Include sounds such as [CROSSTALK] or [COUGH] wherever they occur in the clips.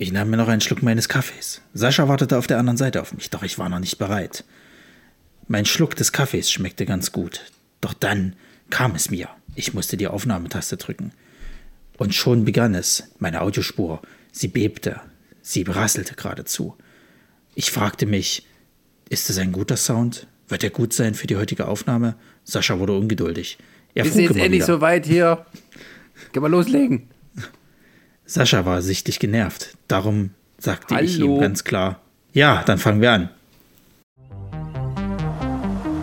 Ich nahm mir noch einen Schluck meines Kaffees. Sascha wartete auf der anderen Seite auf mich, doch ich war noch nicht bereit. Mein Schluck des Kaffees schmeckte ganz gut. Doch dann kam es mir. Ich musste die Aufnahmetaste drücken. Und schon begann es, meine Audiospur. Sie bebte, sie rasselte geradezu. Ich fragte mich, ist es ein guter Sound? Wird er gut sein für die heutige Aufnahme? Sascha wurde ungeduldig. Er ist jetzt endlich so weit hier. Können wir loslegen? Sascha war sichtlich genervt. Darum sagte Hallo. ich ihm ganz klar: Ja, dann fangen wir an.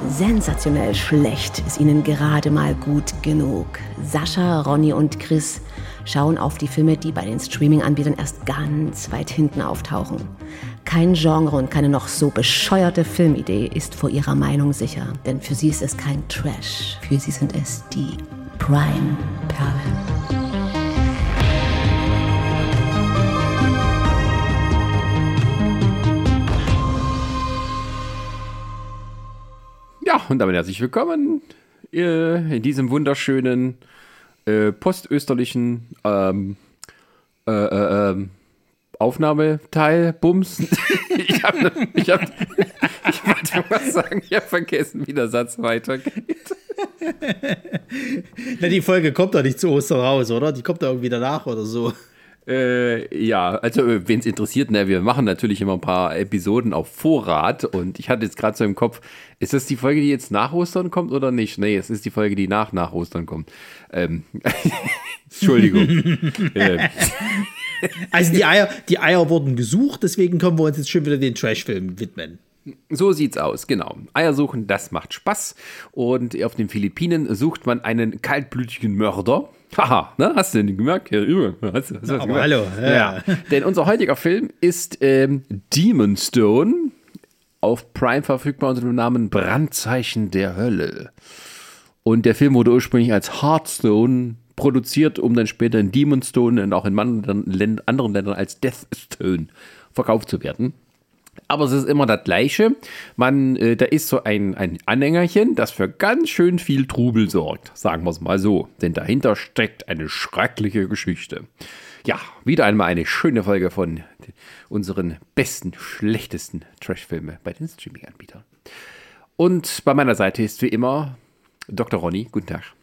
Sensationell schlecht ist ihnen gerade mal gut genug. Sascha, Ronny und Chris schauen auf die Filme, die bei den Streaming-Anbietern erst ganz weit hinten auftauchen. Kein Genre und keine noch so bescheuerte Filmidee ist vor ihrer Meinung sicher, denn für sie ist es kein Trash, für sie sind es die Prime-Perlen. Und damit herzlich willkommen in diesem wunderschönen äh, postösterlichen ähm, äh, äh, ähm, Aufnahmeteil, Bums. [LAUGHS] ich habe ich hab, ich wollte was sagen, ich habe vergessen, wie der Satz weitergeht. [LAUGHS] Na, die Folge kommt doch nicht zu Ostern raus, oder? Die kommt doch irgendwie danach oder so. Äh, ja, also äh, wen es interessiert, ne, wir machen natürlich immer ein paar Episoden auf Vorrat und ich hatte jetzt gerade so im Kopf, ist das die Folge, die jetzt nach Ostern kommt oder nicht? Nee, es ist die Folge, die nach nach Ostern kommt. Ähm, [LAUGHS] Entschuldigung. [LAUGHS] äh. Also die Eier, die Eier wurden gesucht, deswegen können wir uns jetzt schon wieder den Trashfilm widmen. So sieht's aus, genau. Eier suchen, das macht Spaß. Und auf den Philippinen sucht man einen kaltblütigen Mörder. Haha, ne? Hast du den gemerkt? Ja, hast, hast ja, aber hallo. Ja. ja. Denn unser heutiger Film ist ähm, Demon Stone. Auf Prime verfügbar unter dem Namen Brandzeichen der Hölle. Und der Film wurde ursprünglich als Hearthstone produziert, um dann später in Demon Stone und auch in anderen Ländern als Death Stone verkauft zu werden. Aber es ist immer das Gleiche. Man, äh, da ist so ein, ein Anhängerchen, das für ganz schön viel Trubel sorgt. Sagen wir es mal so. Denn dahinter steckt eine schreckliche Geschichte. Ja, wieder einmal eine schöne Folge von unseren besten, schlechtesten Trashfilme bei den Streaming-Anbietern. Und bei meiner Seite ist wie immer Dr. Ronny. Guten Tag.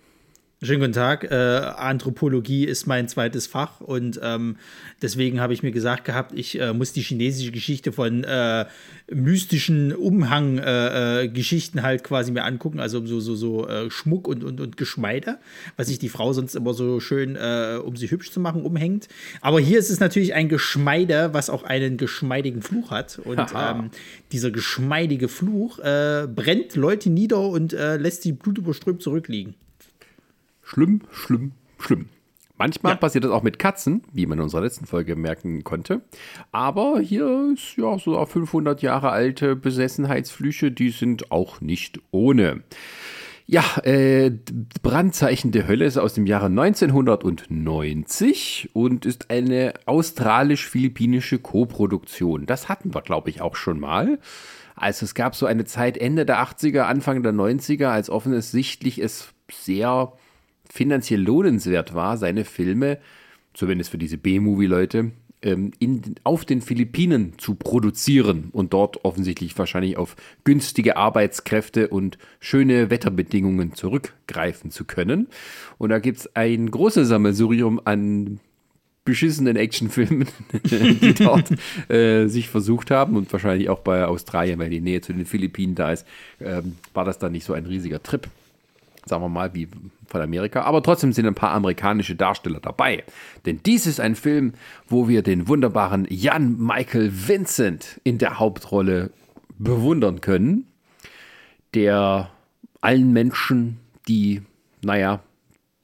Schönen guten Tag. Äh, Anthropologie ist mein zweites Fach und ähm, deswegen habe ich mir gesagt gehabt, ich äh, muss die chinesische Geschichte von äh, mystischen Umhang-Geschichten äh, äh, halt quasi mir angucken, also so, so, so äh, Schmuck und, und, und Geschmeide, was sich die Frau sonst immer so schön, um sie hübsch zu machen, umhängt. Aber hier ist es natürlich ein Geschmeide, was auch einen geschmeidigen Fluch hat. Und ähm, dieser geschmeidige Fluch brennt Leute nieder und lässt sie blutüberströmt zurückliegen. Schlimm, schlimm, schlimm. Manchmal ja. passiert das auch mit Katzen, wie man in unserer letzten Folge merken konnte. Aber hier ist ja so 500 Jahre alte Besessenheitsflüche, die sind auch nicht ohne. Ja, äh, Brandzeichen der Hölle ist aus dem Jahre 1990 und ist eine australisch-philippinische Koproduktion. Das hatten wir, glaube ich, auch schon mal. Also es gab so eine Zeit Ende der 80er, Anfang der 90er, als offensichtlich es sehr finanziell lohnenswert war, seine Filme, zumindest für diese B-Movie-Leute, ähm, auf den Philippinen zu produzieren und dort offensichtlich wahrscheinlich auf günstige Arbeitskräfte und schöne Wetterbedingungen zurückgreifen zu können. Und da gibt es ein großes Sammelsurium an beschissenen Actionfilmen, [LAUGHS] die dort äh, sich versucht haben und wahrscheinlich auch bei Australien, weil die Nähe zu den Philippinen da ist, ähm, war das dann nicht so ein riesiger Trip sagen wir mal, wie von Amerika. Aber trotzdem sind ein paar amerikanische Darsteller dabei. Denn dies ist ein Film, wo wir den wunderbaren Jan Michael Vincent in der Hauptrolle bewundern können. Der allen Menschen, die, naja,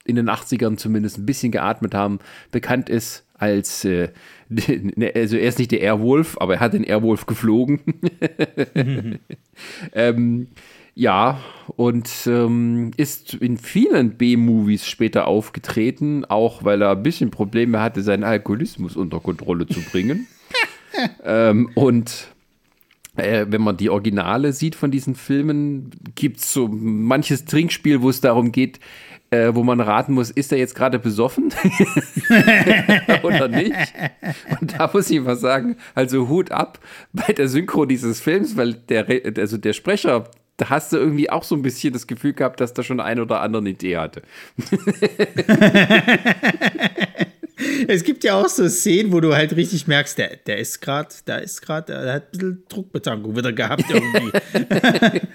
in den 80ern zumindest ein bisschen geatmet haben, bekannt ist als, äh, [LAUGHS] also er ist nicht der Airwolf, aber er hat den Airwolf geflogen. [LAUGHS] ähm, ja, und ähm, ist in vielen B-Movies später aufgetreten, auch weil er ein bisschen Probleme hatte, seinen Alkoholismus unter Kontrolle zu bringen. [LAUGHS] ähm, und äh, wenn man die Originale sieht von diesen Filmen, gibt es so manches Trinkspiel, wo es darum geht, äh, wo man raten muss, ist er jetzt gerade besoffen [LAUGHS] oder nicht? Und da muss ich mal sagen, also Hut ab bei der Synchro dieses Films, weil der, also der Sprecher, da hast du irgendwie auch so ein bisschen das Gefühl gehabt, dass der schon ein oder andere eine Idee hatte. [LAUGHS] es gibt ja auch so Szenen, wo du halt richtig merkst, der, der ist gerade, da ist gerade, der hat ein bisschen Druckbetankung wieder gehabt irgendwie. [LAUGHS]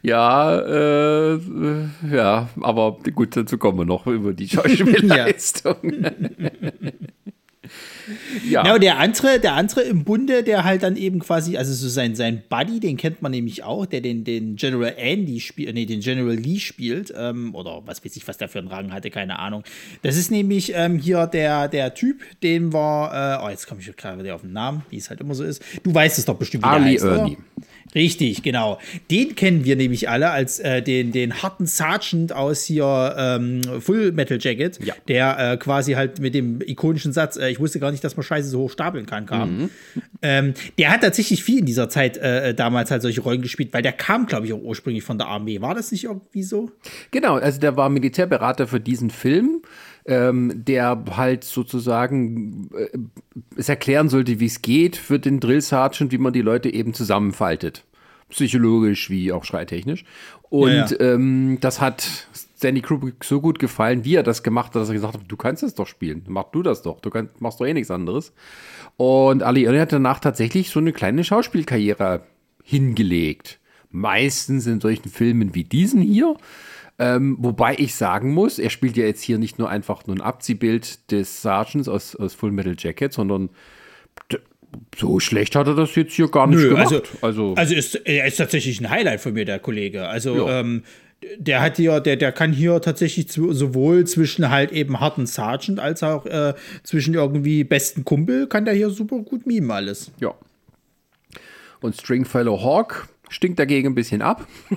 Ja, äh, ja, aber gut, dazu kommen wir noch über die [LAUGHS] Schauspielleistung. Ja. ja, und der andere, der andere im Bunde, der halt dann eben quasi, also so sein, sein Buddy, den kennt man nämlich auch, der den, den General Andy spielt, nee, den General Lee spielt, ähm, oder was weiß ich, was der für einen Rang hatte, keine Ahnung. Das ist nämlich ähm, hier der, der Typ, den war, äh, oh, jetzt komme ich gerade wieder auf den Namen, wie es halt immer so ist. Du weißt es doch bestimmt, wie Ali der heißt, Ernie. Oder? Richtig, genau. Den kennen wir nämlich alle als äh, den, den harten Sergeant aus hier ähm, Full Metal Jacket, ja. der äh, quasi halt mit dem ikonischen Satz, äh, ich wusste gar nicht, dass man Scheiße so hoch stapeln kann, kam. Mhm. Ähm, der hat tatsächlich viel in dieser Zeit äh, damals halt solche Rollen gespielt, weil der kam, glaube ich, auch ursprünglich von der Armee. War das nicht irgendwie so? Genau, also der war Militärberater für diesen Film. Ähm, der halt sozusagen äh, es erklären sollte, wie es geht für den Drill Sergeant, wie man die Leute eben zusammenfaltet psychologisch wie auch schreitechnisch. Und ja, ja. Ähm, das hat Stanley Kubrick so gut gefallen, wie er das gemacht hat, dass er gesagt hat, du kannst es doch spielen, mach du das doch, du kannst, machst doch eh nichts anderes. Und Ali Ernie hat danach tatsächlich so eine kleine Schauspielkarriere hingelegt. Meistens in solchen Filmen wie diesen hier. Ähm, wobei ich sagen muss, er spielt ja jetzt hier nicht nur einfach nur ein Abziehbild des Sergeants aus, aus Full Metal Jacket, sondern so schlecht hat er das jetzt hier gar nicht Nö, gemacht. Also, also, also ist, er ist tatsächlich ein Highlight von mir, der Kollege. Also, ja. ähm, der hat hier, der, der kann hier tatsächlich sowohl zwischen halt eben harten Sergeant als auch äh, zwischen irgendwie besten Kumpel kann der hier super gut mimen alles. Ja. Und Stringfellow Hawk stinkt dagegen ein bisschen ab. [LAUGHS]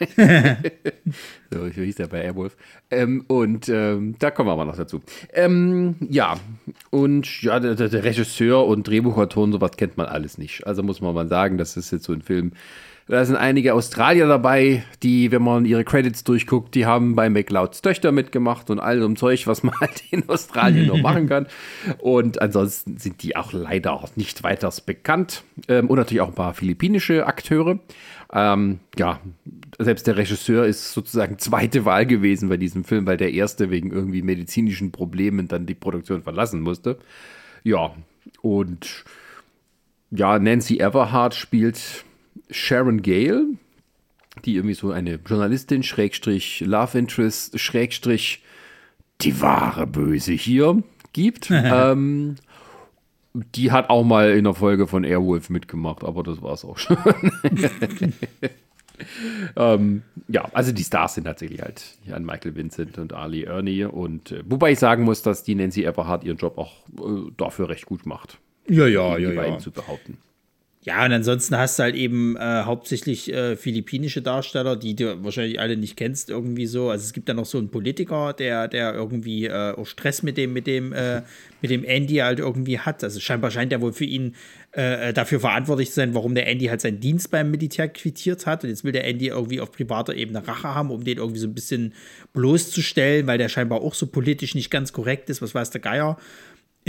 [LAUGHS] so, hieß er bei Airwolf. Ähm, und ähm, da kommen wir aber noch dazu. Ähm, ja, und ja, der, der, Regisseur und Drehbuchautor und sowas kennt man alles nicht. Also muss man mal sagen, das ist jetzt so ein Film. Da sind einige Australier dabei, die, wenn man ihre Credits durchguckt, die haben bei McLeods Töchter mitgemacht und all so ein Zeug, was man [LAUGHS] halt in Australien noch machen kann. Und ansonsten sind die auch leider nicht weiters bekannt. Ähm, und natürlich auch ein paar philippinische Akteure. Ähm, ja, selbst der Regisseur ist sozusagen zweite Wahl gewesen bei diesem Film, weil der erste wegen irgendwie medizinischen Problemen dann die Produktion verlassen musste. Ja, und ja, Nancy Everhart spielt Sharon Gale, die irgendwie so eine Journalistin, Schrägstrich Love Interest, Schrägstrich die wahre Böse hier gibt. [LAUGHS] ähm, die hat auch mal in der Folge von Airwolf mitgemacht, aber das war es auch schon. [LAUGHS] ähm, ja, also die Stars sind tatsächlich halt Jan Michael Vincent und Ali Ernie. Und äh, wobei ich sagen muss, dass die Nancy Everhart ihren Job auch äh, dafür recht gut macht. Ja, ja, ja. Bei ja. ihm zu behaupten. Ja, und ansonsten hast du halt eben äh, hauptsächlich äh, philippinische Darsteller, die du wahrscheinlich alle nicht kennst, irgendwie so. Also es gibt da noch so einen Politiker, der, der irgendwie äh, auch Stress mit dem, mit dem, äh, mit dem Andy halt irgendwie hat. Also scheinbar scheint er wohl für ihn äh, dafür verantwortlich zu sein, warum der Andy halt seinen Dienst beim Militär quittiert hat. Und jetzt will der Andy irgendwie auf privater Ebene Rache haben, um den irgendwie so ein bisschen bloßzustellen, weil der scheinbar auch so politisch nicht ganz korrekt ist, was weiß der Geier.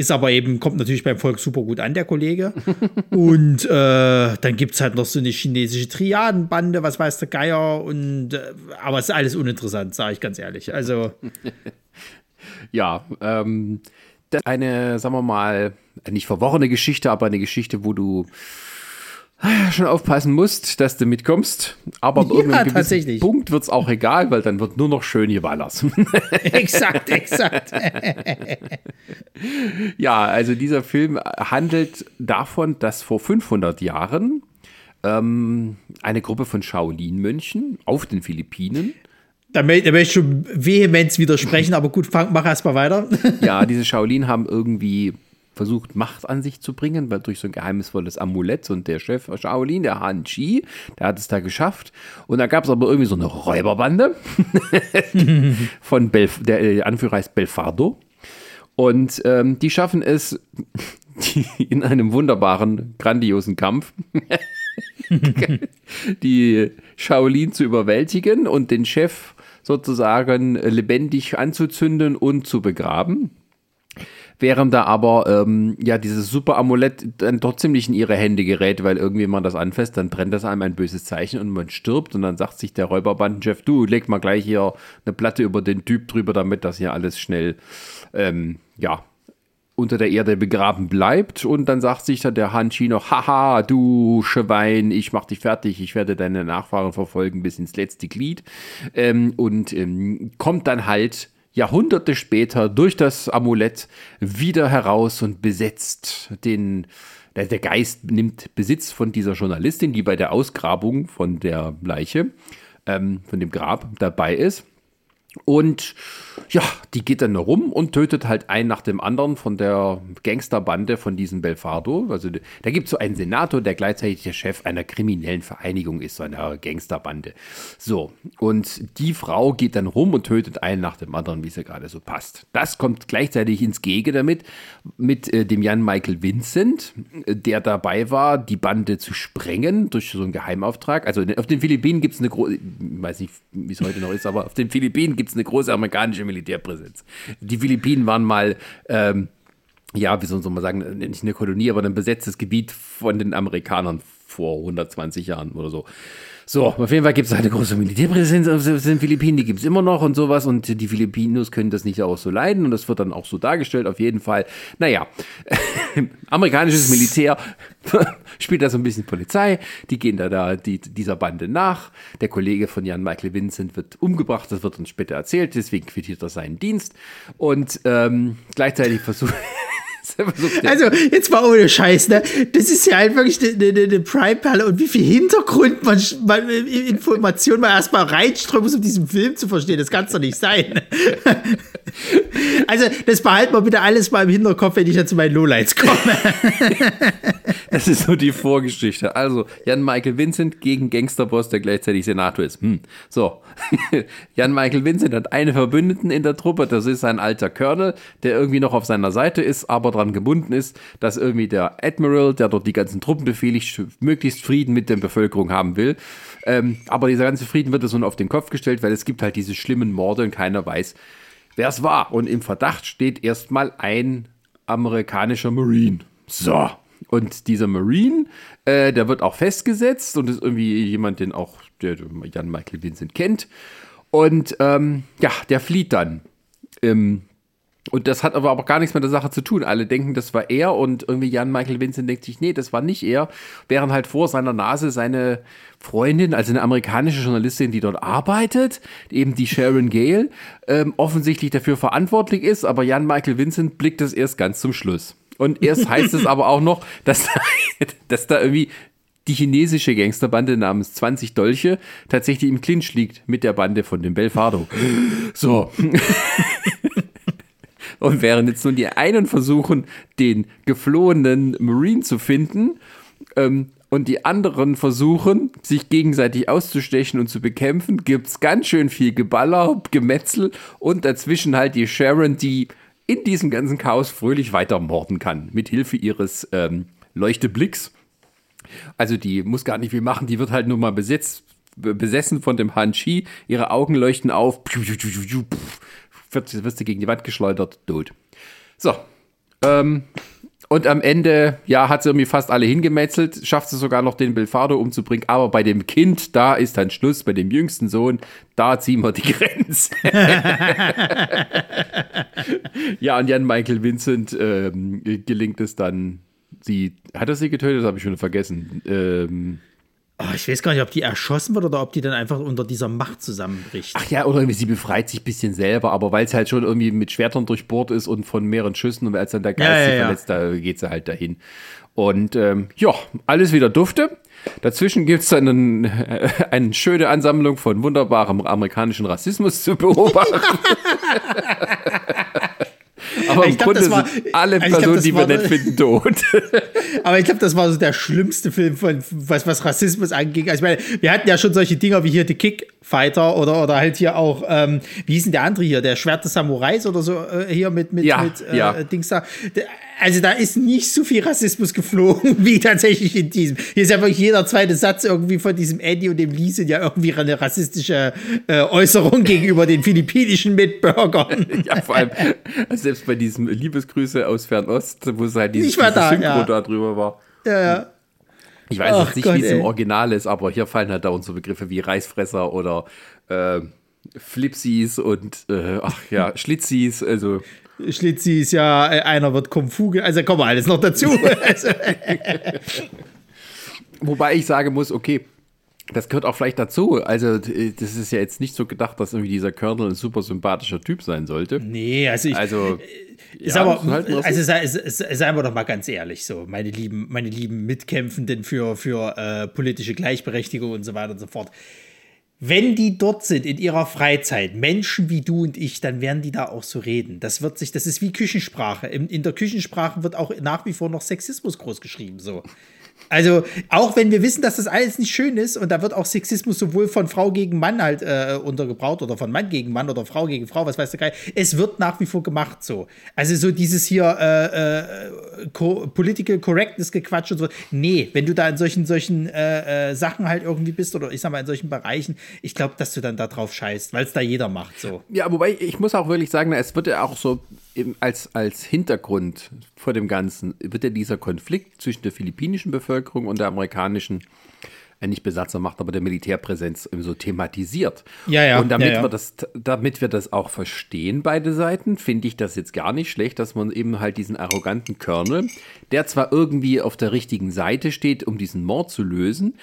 Ist aber eben, kommt natürlich beim Volk super gut an, der Kollege. [LAUGHS] und äh, dann gibt es halt noch so eine chinesische Triadenbande, was weiß der Geier. Und, äh, aber es ist alles uninteressant, sage ich ganz ehrlich. Also. [LAUGHS] ja, ähm, eine, sagen wir mal, nicht verworrene Geschichte, aber eine Geschichte, wo du schon aufpassen musst, dass du mitkommst. Aber ab ja, irgendeinem Punkt wird es auch egal, weil dann wird nur noch schön hier überlassen. [LAUGHS] exakt, exakt. [LAUGHS] ja, also dieser Film handelt davon, dass vor 500 Jahren ähm, eine Gruppe von Shaolin-Mönchen auf den Philippinen da, möchte ich schon vehement widersprechen, aber gut, fang, mach erst mal weiter. ja, diese Shaolin haben irgendwie versucht, Macht an sich zu bringen, weil durch so ein geheimnisvolles Amulett und der Chef Shaolin, der Han Chi, der hat es da geschafft. Und da gab es aber irgendwie so eine Räuberbande [LAUGHS] von Belf der äh, Anführer heißt Belfardo. Und ähm, die schaffen es [LAUGHS] in einem wunderbaren, grandiosen Kampf, [LAUGHS] die Shaolin zu überwältigen und den Chef sozusagen lebendig anzuzünden und zu begraben. Während da aber ähm, ja dieses super Amulett dann trotzdem nicht in ihre Hände gerät, weil irgendwie man das anfasst, dann brennt das einem ein böses Zeichen und man stirbt und dann sagt sich der Räuberbandenchef, du leg mal gleich hier eine Platte über den Typ drüber, damit das hier alles schnell ähm, ja unter der Erde begraben bleibt. Und dann sagt sich dann der Hanshi noch, haha, du Schwein, ich mach dich fertig, ich werde deine Nachfahren verfolgen bis ins letzte Glied. Ähm, und ähm, kommt dann halt Jahrhunderte später durch das Amulett wieder heraus und besetzt den. Der Geist nimmt Besitz von dieser Journalistin, die bei der Ausgrabung von der Leiche, ähm, von dem Grab dabei ist. Und ja, die geht dann rum und tötet halt einen nach dem anderen von der Gangsterbande von diesem Belfardo. Also da gibt es so einen Senator, der gleichzeitig der Chef einer kriminellen Vereinigung ist, so einer Gangsterbande. So, und die Frau geht dann rum und tötet einen nach dem anderen, wie es ihr gerade so passt. Das kommt gleichzeitig ins Gege damit, mit äh, dem Jan Michael Vincent, der dabei war, die Bande zu sprengen durch so einen Geheimauftrag. Also auf den Philippinen gibt es eine große, ich weiß nicht, wie es heute noch ist, aber auf den Philippinen gibt es eine große amerikanische Militärpräsenz. Die Philippinen waren mal, ähm, ja, wie soll man sagen, nicht eine Kolonie, aber ein besetztes Gebiet von den Amerikanern vor 120 Jahren oder so. So, auf jeden Fall gibt es eine große Militärpräsenz auf den Philippinen, die gibt es immer noch und sowas und die Filipinos können das nicht auch so leiden und das wird dann auch so dargestellt, auf jeden Fall. Naja, [LAUGHS] amerikanisches Militär [LAUGHS] spielt da so ein bisschen Polizei, die gehen da, da die, dieser Bande nach. Der Kollege von Jan Michael Vincent wird umgebracht, das wird uns später erzählt, deswegen quittiert er seinen Dienst und ähm, gleichzeitig versucht [LAUGHS] [LAUGHS] also, jetzt mal ohne Scheiß, ne? Das ist ja halt wirklich eine, eine, eine Prime-Perle und wie viel Hintergrund man, man Informationen man erstmal reinströmen muss, um diesen Film zu verstehen. Das kann es doch nicht sein. also, das behalten wir bitte alles mal im Hinterkopf, wenn ich dann zu meinen Lowlights komme. das ist so die Vorgeschichte. Also, Jan Michael Vincent gegen Gangsterboss, der gleichzeitig Senator ist. Hm. So, [LAUGHS] Jan Michael Vincent hat eine Verbündeten in der Truppe, das ist ein alter Colonel, der irgendwie noch auf seiner Seite ist, aber daran gebunden ist, dass irgendwie der Admiral, der dort die ganzen Truppen befehligt, möglichst Frieden mit der Bevölkerung haben will. Ähm, aber dieser ganze Frieden wird so auf den Kopf gestellt, weil es gibt halt diese schlimmen Morde und keiner weiß, wer es war. Und im Verdacht steht erstmal ein amerikanischer Marine. So. Und dieser Marine, äh, der wird auch festgesetzt und ist irgendwie jemand, den auch der Jan Michael Vincent kennt. Und ähm, ja, der flieht dann. Ähm, und das hat aber auch gar nichts mit der Sache zu tun. Alle denken, das war er und irgendwie Jan Michael Vincent denkt sich, nee, das war nicht er. Während halt vor seiner Nase seine Freundin, also eine amerikanische Journalistin, die dort arbeitet, eben die Sharon Gale, ähm, offensichtlich dafür verantwortlich ist, aber Jan Michael Vincent blickt das erst ganz zum Schluss. Und erst heißt es aber auch noch, dass, [LAUGHS] dass da irgendwie die chinesische Gangsterbande namens 20 Dolche tatsächlich im Clinch liegt mit der Bande von dem Belfardo. So. [LAUGHS] Und während jetzt nun die einen versuchen, den geflohenen Marine zu finden, ähm, und die anderen versuchen, sich gegenseitig auszustechen und zu bekämpfen, gibt es ganz schön viel Geballer, Gemetzel und dazwischen halt die Sharon, die in diesem ganzen Chaos fröhlich weitermorden kann, mit Hilfe ihres ähm, Leuchteblicks. Also die muss gar nicht viel machen, die wird halt nur mal besetzt, besessen von dem Han Chi, ihre Augen leuchten auf, wird, wirst du gegen die Wand geschleudert, tot. So. Ähm, und am Ende, ja, hat sie irgendwie fast alle hingemetzelt, schafft sie sogar noch den Belfardo umzubringen. Aber bei dem Kind, da ist dann Schluss, bei dem jüngsten Sohn, da ziehen wir die Grenze. [LAUGHS] ja, und Jan Michael Vincent ähm, gelingt es dann, sie, hat er sie getötet? Das habe ich schon vergessen. Ähm, Oh, ich weiß gar nicht, ob die erschossen wird oder ob die dann einfach unter dieser Macht zusammenbricht. Ach ja, oder sie befreit sich ein bisschen selber, aber weil es halt schon irgendwie mit Schwertern durchbohrt ist und von mehreren Schüssen und als dann der Geist ja, ja, sie ja. verletzt, da geht sie halt dahin. Und ähm, ja, alles wieder dufte. Dazwischen gibt es dann einen, äh, [LAUGHS] eine schöne Ansammlung von wunderbarem amerikanischen Rassismus zu beobachten. [LAUGHS] [LAUGHS] Aber im glaub, Grunde war, sind alle Personen, glaub, die wir nicht finden, tot. [LAUGHS] Aber ich glaube, das war so der schlimmste Film, von, was, was Rassismus anging. Also ich meine, wir hatten ja schon solche Dinger wie hier The Kickfighter oder, oder halt hier auch, ähm, wie hieß denn der andere hier, der Schwert des Samurais oder so, äh, hier mit, mit, ja, mit äh, ja. Dings da. Also da ist nicht so viel Rassismus geflogen [LAUGHS] wie tatsächlich in diesem. Hier ist ja wirklich jeder zweite Satz irgendwie von diesem Eddie und dem Lee sind ja irgendwie eine rassistische äh, Äußerung gegenüber den philippinischen Mitbürgern. [LAUGHS] Ja, vor allem, also selbst bei diesem Liebesgrüße aus Fernost, wo es halt dieses, dieses da, Synchro ja. da drüber war. Ja, ja. Ich weiß Ach jetzt nicht, wie es im Original ist, aber hier fallen halt da unsere Begriffe wie Reißfresser oder äh, Flipsies und äh, ach ja, Schlitzis, also. Schlitzis, ja, einer wird Komfuge, also kommen wir alles noch dazu. Also, [LAUGHS] Wobei ich sagen muss, okay, das gehört auch vielleicht dazu. Also, das ist ja jetzt nicht so gedacht, dass irgendwie dieser Colonel ein super sympathischer Typ sein sollte. Nee, also ich. Also, ist ja, aber, halt also sei, seien wir doch mal ganz ehrlich, so, meine lieben, meine lieben Mitkämpfenden für, für äh, politische Gleichberechtigung und so weiter und so fort. Wenn die dort sind in ihrer Freizeit, Menschen wie du und ich, dann werden die da auch so reden. Das wird sich, das ist wie Küchensprache. In, in der Küchensprache wird auch nach wie vor noch Sexismus groß geschrieben. So. Also, auch wenn wir wissen, dass das alles nicht schön ist und da wird auch Sexismus sowohl von Frau gegen Mann halt äh, untergebraut oder von Mann gegen Mann oder Frau gegen Frau, was weiß der Geil, es wird nach wie vor gemacht so. Also, so dieses hier äh, äh, co Political Correctness gequatscht und so. Nee, wenn du da in solchen, solchen äh, äh, Sachen halt irgendwie bist oder ich sag mal in solchen Bereichen, ich glaube, dass du dann da drauf scheißt, weil es da jeder macht so. Ja, wobei ich muss auch wirklich sagen, es wird ja auch so als, als Hintergrund vor dem Ganzen wird ja dieser Konflikt zwischen der philippinischen Bevölkerung und der amerikanischen, äh, nicht Besatzermacht, aber der Militärpräsenz so thematisiert. Ja, ja. Und damit, ja, ja. Wir das, damit wir das auch verstehen, beide Seiten, finde ich das jetzt gar nicht schlecht, dass man eben halt diesen arroganten Colonel, der zwar irgendwie auf der richtigen Seite steht, um diesen Mord zu lösen,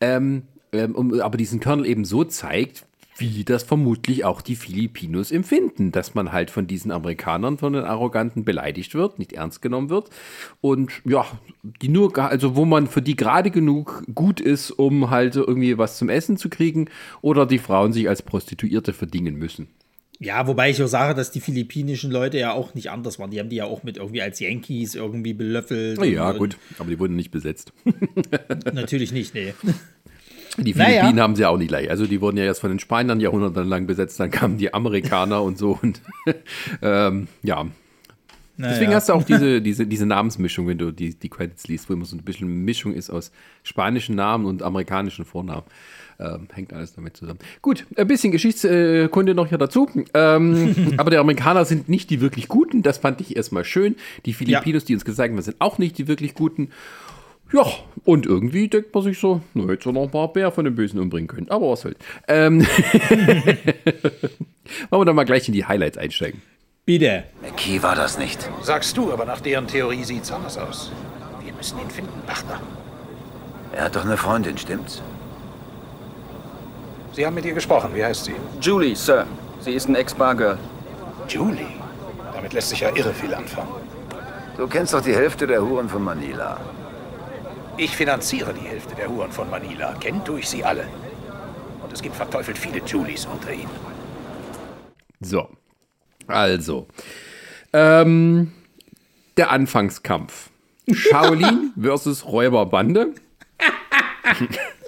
ähm, ähm, aber diesen Colonel eben so zeigt, wie das vermutlich auch die Filipinos empfinden, dass man halt von diesen Amerikanern, von den Arroganten beleidigt wird, nicht ernst genommen wird und ja, die nur, also wo man für die gerade genug gut ist, um halt irgendwie was zum Essen zu kriegen oder die Frauen sich als Prostituierte verdingen müssen. Ja, wobei ich auch sage, dass die philippinischen Leute ja auch nicht anders waren. Die haben die ja auch mit irgendwie als Yankees irgendwie belöffelt. Ja, gut, aber die wurden nicht besetzt. Natürlich nicht, nee. [LAUGHS] Die Philippinen naja. haben sie auch nicht leicht. Also die wurden ja erst von den Spaniern jahrhundertelang besetzt, dann kamen die Amerikaner und so und [LAUGHS] ähm, ja. Naja. Deswegen hast du auch diese, diese, diese Namensmischung, wenn du die, die Credits liest, wo immer so ein bisschen Mischung ist aus spanischen Namen und amerikanischen Vornamen. Ähm, hängt alles damit zusammen. Gut, ein bisschen Geschichtskunde noch hier dazu. Ähm, [LAUGHS] aber die Amerikaner sind nicht die wirklich Guten. Das fand ich erstmal schön. Die Filipinos, ja. die uns gesagt haben, sind auch nicht die wirklich Guten. Ja, und irgendwie denkt man sich so, na, hätte so noch ein paar Bär von den Bösen umbringen können. Aber was soll's. Ähm [LAUGHS] Wollen wir dann mal gleich in die Highlights einsteigen. Bitte. McKee war das nicht. Sagst du, aber nach deren Theorie sieht's anders aus. Wir müssen ihn finden, Partner. Er hat doch eine Freundin, stimmt's? Sie haben mit ihr gesprochen. Wie heißt sie? Julie, Sir. Sie ist ein Ex-Bargirl. Julie? Damit lässt sich ja irre viel anfangen. Du kennst doch die Hälfte der Huren von Manila. Ich finanziere die Hälfte der Huren von Manila. Kennt durch sie alle. Und es gibt verteufelt viele Julies unter ihnen. So. Also. Ähm, der Anfangskampf. [LAUGHS] Shaolin versus Räuberbande. [LAUGHS]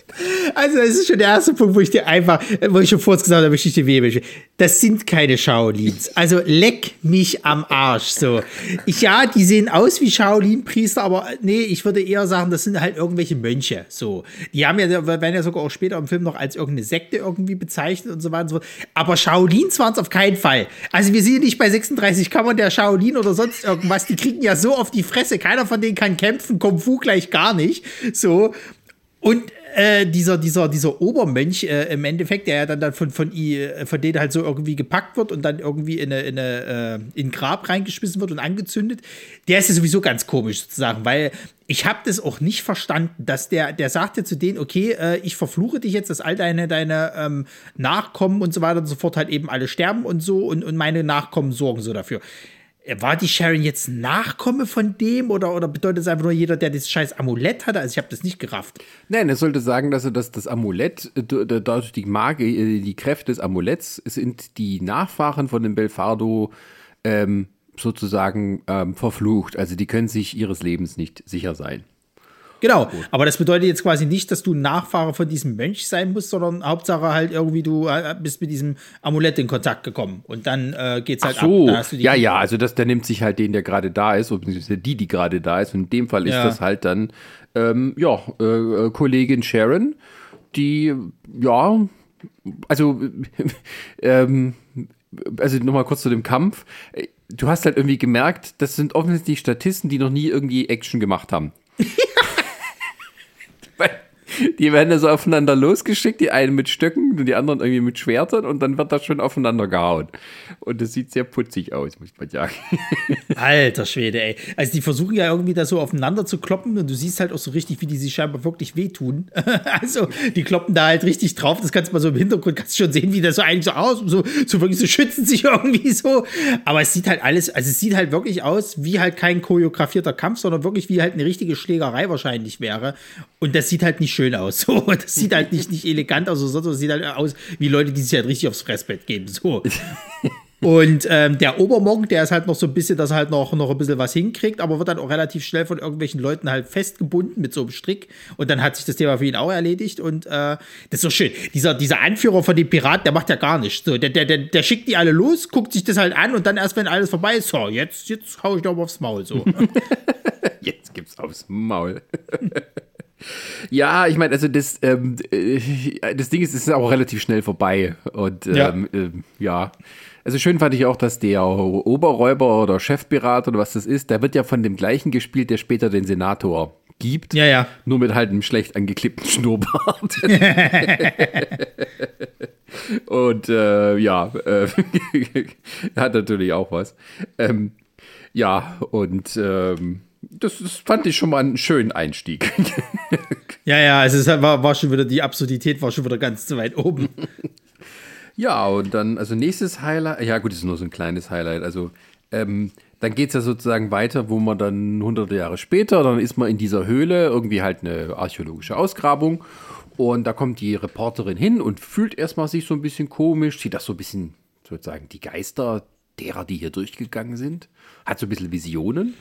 Also, das ist schon der erste Punkt, wo ich dir einfach, wo ich schon vorher gesagt habe, ich dir weh Das sind keine Shaolins. Also, leck mich am Arsch, so. Ich, ja, die sehen aus wie Shaolin-Priester, aber nee, ich würde eher sagen, das sind halt irgendwelche Mönche, so. Die haben ja, werden ja sogar auch später im Film noch als irgendeine Sekte irgendwie bezeichnet und so weiter und so. Aber Shaolins waren es auf keinen Fall. Also, wir sind nicht bei 36 Kammern der Shaolin oder sonst irgendwas. Die kriegen ja so auf die Fresse. Keiner von denen kann kämpfen, Kung Fu gleich gar nicht, so. Und äh, dieser, dieser, dieser Obermönch äh, im Endeffekt, der ja dann, dann von, von, äh, von denen halt so irgendwie gepackt wird und dann irgendwie in, eine, in, eine, äh, in ein Grab reingeschmissen wird und angezündet, der ist ja sowieso ganz komisch sozusagen, weil ich habe das auch nicht verstanden, dass der, der sagte zu denen, okay, äh, ich verfluche dich jetzt, dass all deine, deine ähm, Nachkommen und so weiter und so fort halt eben alle sterben und so und, und meine Nachkommen sorgen so dafür. War die Sharon jetzt Nachkomme von dem oder, oder bedeutet es einfach nur jeder, der das scheiß Amulett hatte? Also ich habe das nicht gerafft. Nein, er sollte sagen, dass er das, das Amulett, dadurch die Magie, äh, die Kräfte des Amuletts sind die Nachfahren von dem Belfardo ähm, sozusagen ähm, verflucht. Also die können sich ihres Lebens nicht sicher sein. Genau, aber das bedeutet jetzt quasi nicht, dass du Nachfahre von diesem Mönch sein musst, sondern Hauptsache halt irgendwie du äh, bist mit diesem Amulett in Kontakt gekommen und dann äh, geht's halt Ach so, ab. ja, ja, also das, der nimmt sich halt den, der gerade da ist, oder die, die gerade da ist. Und in dem Fall ist Ja. das halt dann, ähm, ja, äh, äh, Kollegin Sharon, die, ja, also, [LAUGHS] ähm, also nochmal kurz zu dem Kampf. Du hast halt irgendwie gemerkt, das sind offensichtlich Statisten, die noch nie irgendwie Action gemacht haben. [LAUGHS] [LAUGHS] Die werden so aufeinander losgeschickt, die einen mit Stöcken und die anderen irgendwie mit Schwertern und dann wird das schon aufeinander gehauen. Und das sieht sehr putzig aus, muss man sagen. [LAUGHS] Alter Schwede, ey. Also die versuchen ja irgendwie da so aufeinander zu kloppen und du siehst halt auch so richtig, wie die sich scheinbar wirklich wehtun. [LAUGHS] also die kloppen da halt richtig drauf. Das kannst du mal so im Hintergrund kannst du schon sehen, wie das so eigentlich so aus, so, so wirklich so schützen sich [LAUGHS] irgendwie so. Aber es sieht halt alles, also es sieht halt wirklich aus wie halt kein choreografierter Kampf, sondern wirklich wie halt eine richtige Schlägerei wahrscheinlich wäre. Und das sieht halt nicht schön aus. [LAUGHS] So, das sieht halt nicht, nicht elegant aus, sondern das sieht halt aus wie Leute, die sich halt richtig aufs Fressbett geben. So. [LAUGHS] Und ähm, der Obermonk, der ist halt noch so ein bisschen, dass er halt noch, noch ein bisschen was hinkriegt, aber wird dann auch relativ schnell von irgendwelchen Leuten halt festgebunden mit so einem Strick. Und dann hat sich das Thema für ihn auch erledigt. Und äh, das ist so schön. Dieser, dieser Anführer von den Piraten, der macht ja gar nichts. So, der, der, der, der schickt die alle los, guckt sich das halt an und dann erst, wenn alles vorbei ist, so, jetzt, jetzt hau ich doch mal aufs Maul. So. [LAUGHS] Jetzt gibt's aufs Maul. Ja, ich meine, also das, ähm, äh, das Ding ist, es ist auch relativ schnell vorbei. Und ähm, Ja. ähm, ja. Also schön fand ich auch, dass der Oberräuber oder Chefpirat oder was das ist, der wird ja von dem gleichen gespielt, der später den Senator gibt. ja, ja. Nur mit halt einem schlecht angeklippten Schnurrbart. [LAUGHS] Und äh, ja, äh, [LAUGHS] hat natürlich auch was. Ähm, ja, und ähm, das, das fand ich schon mal einen schönen Einstieg. [LAUGHS] Ja, ja, also es war, war schon wieder, die Absurdität war schon wieder ganz zu weit oben. [LAUGHS] ja, und dann, also nächstes Highlight, ja gut, das ist nur so ein kleines Highlight, also ähm, dann geht es ja sozusagen weiter, wo man dann hunderte Jahre später, dann ist man in dieser Höhle, irgendwie halt eine archäologische Ausgrabung. Und da kommt die Reporterin hin und fühlt erstmal sich so ein bisschen komisch, sieht das so ein bisschen, sozusagen, die Geister derer, die hier durchgegangen sind, hat so ein bisschen Visionen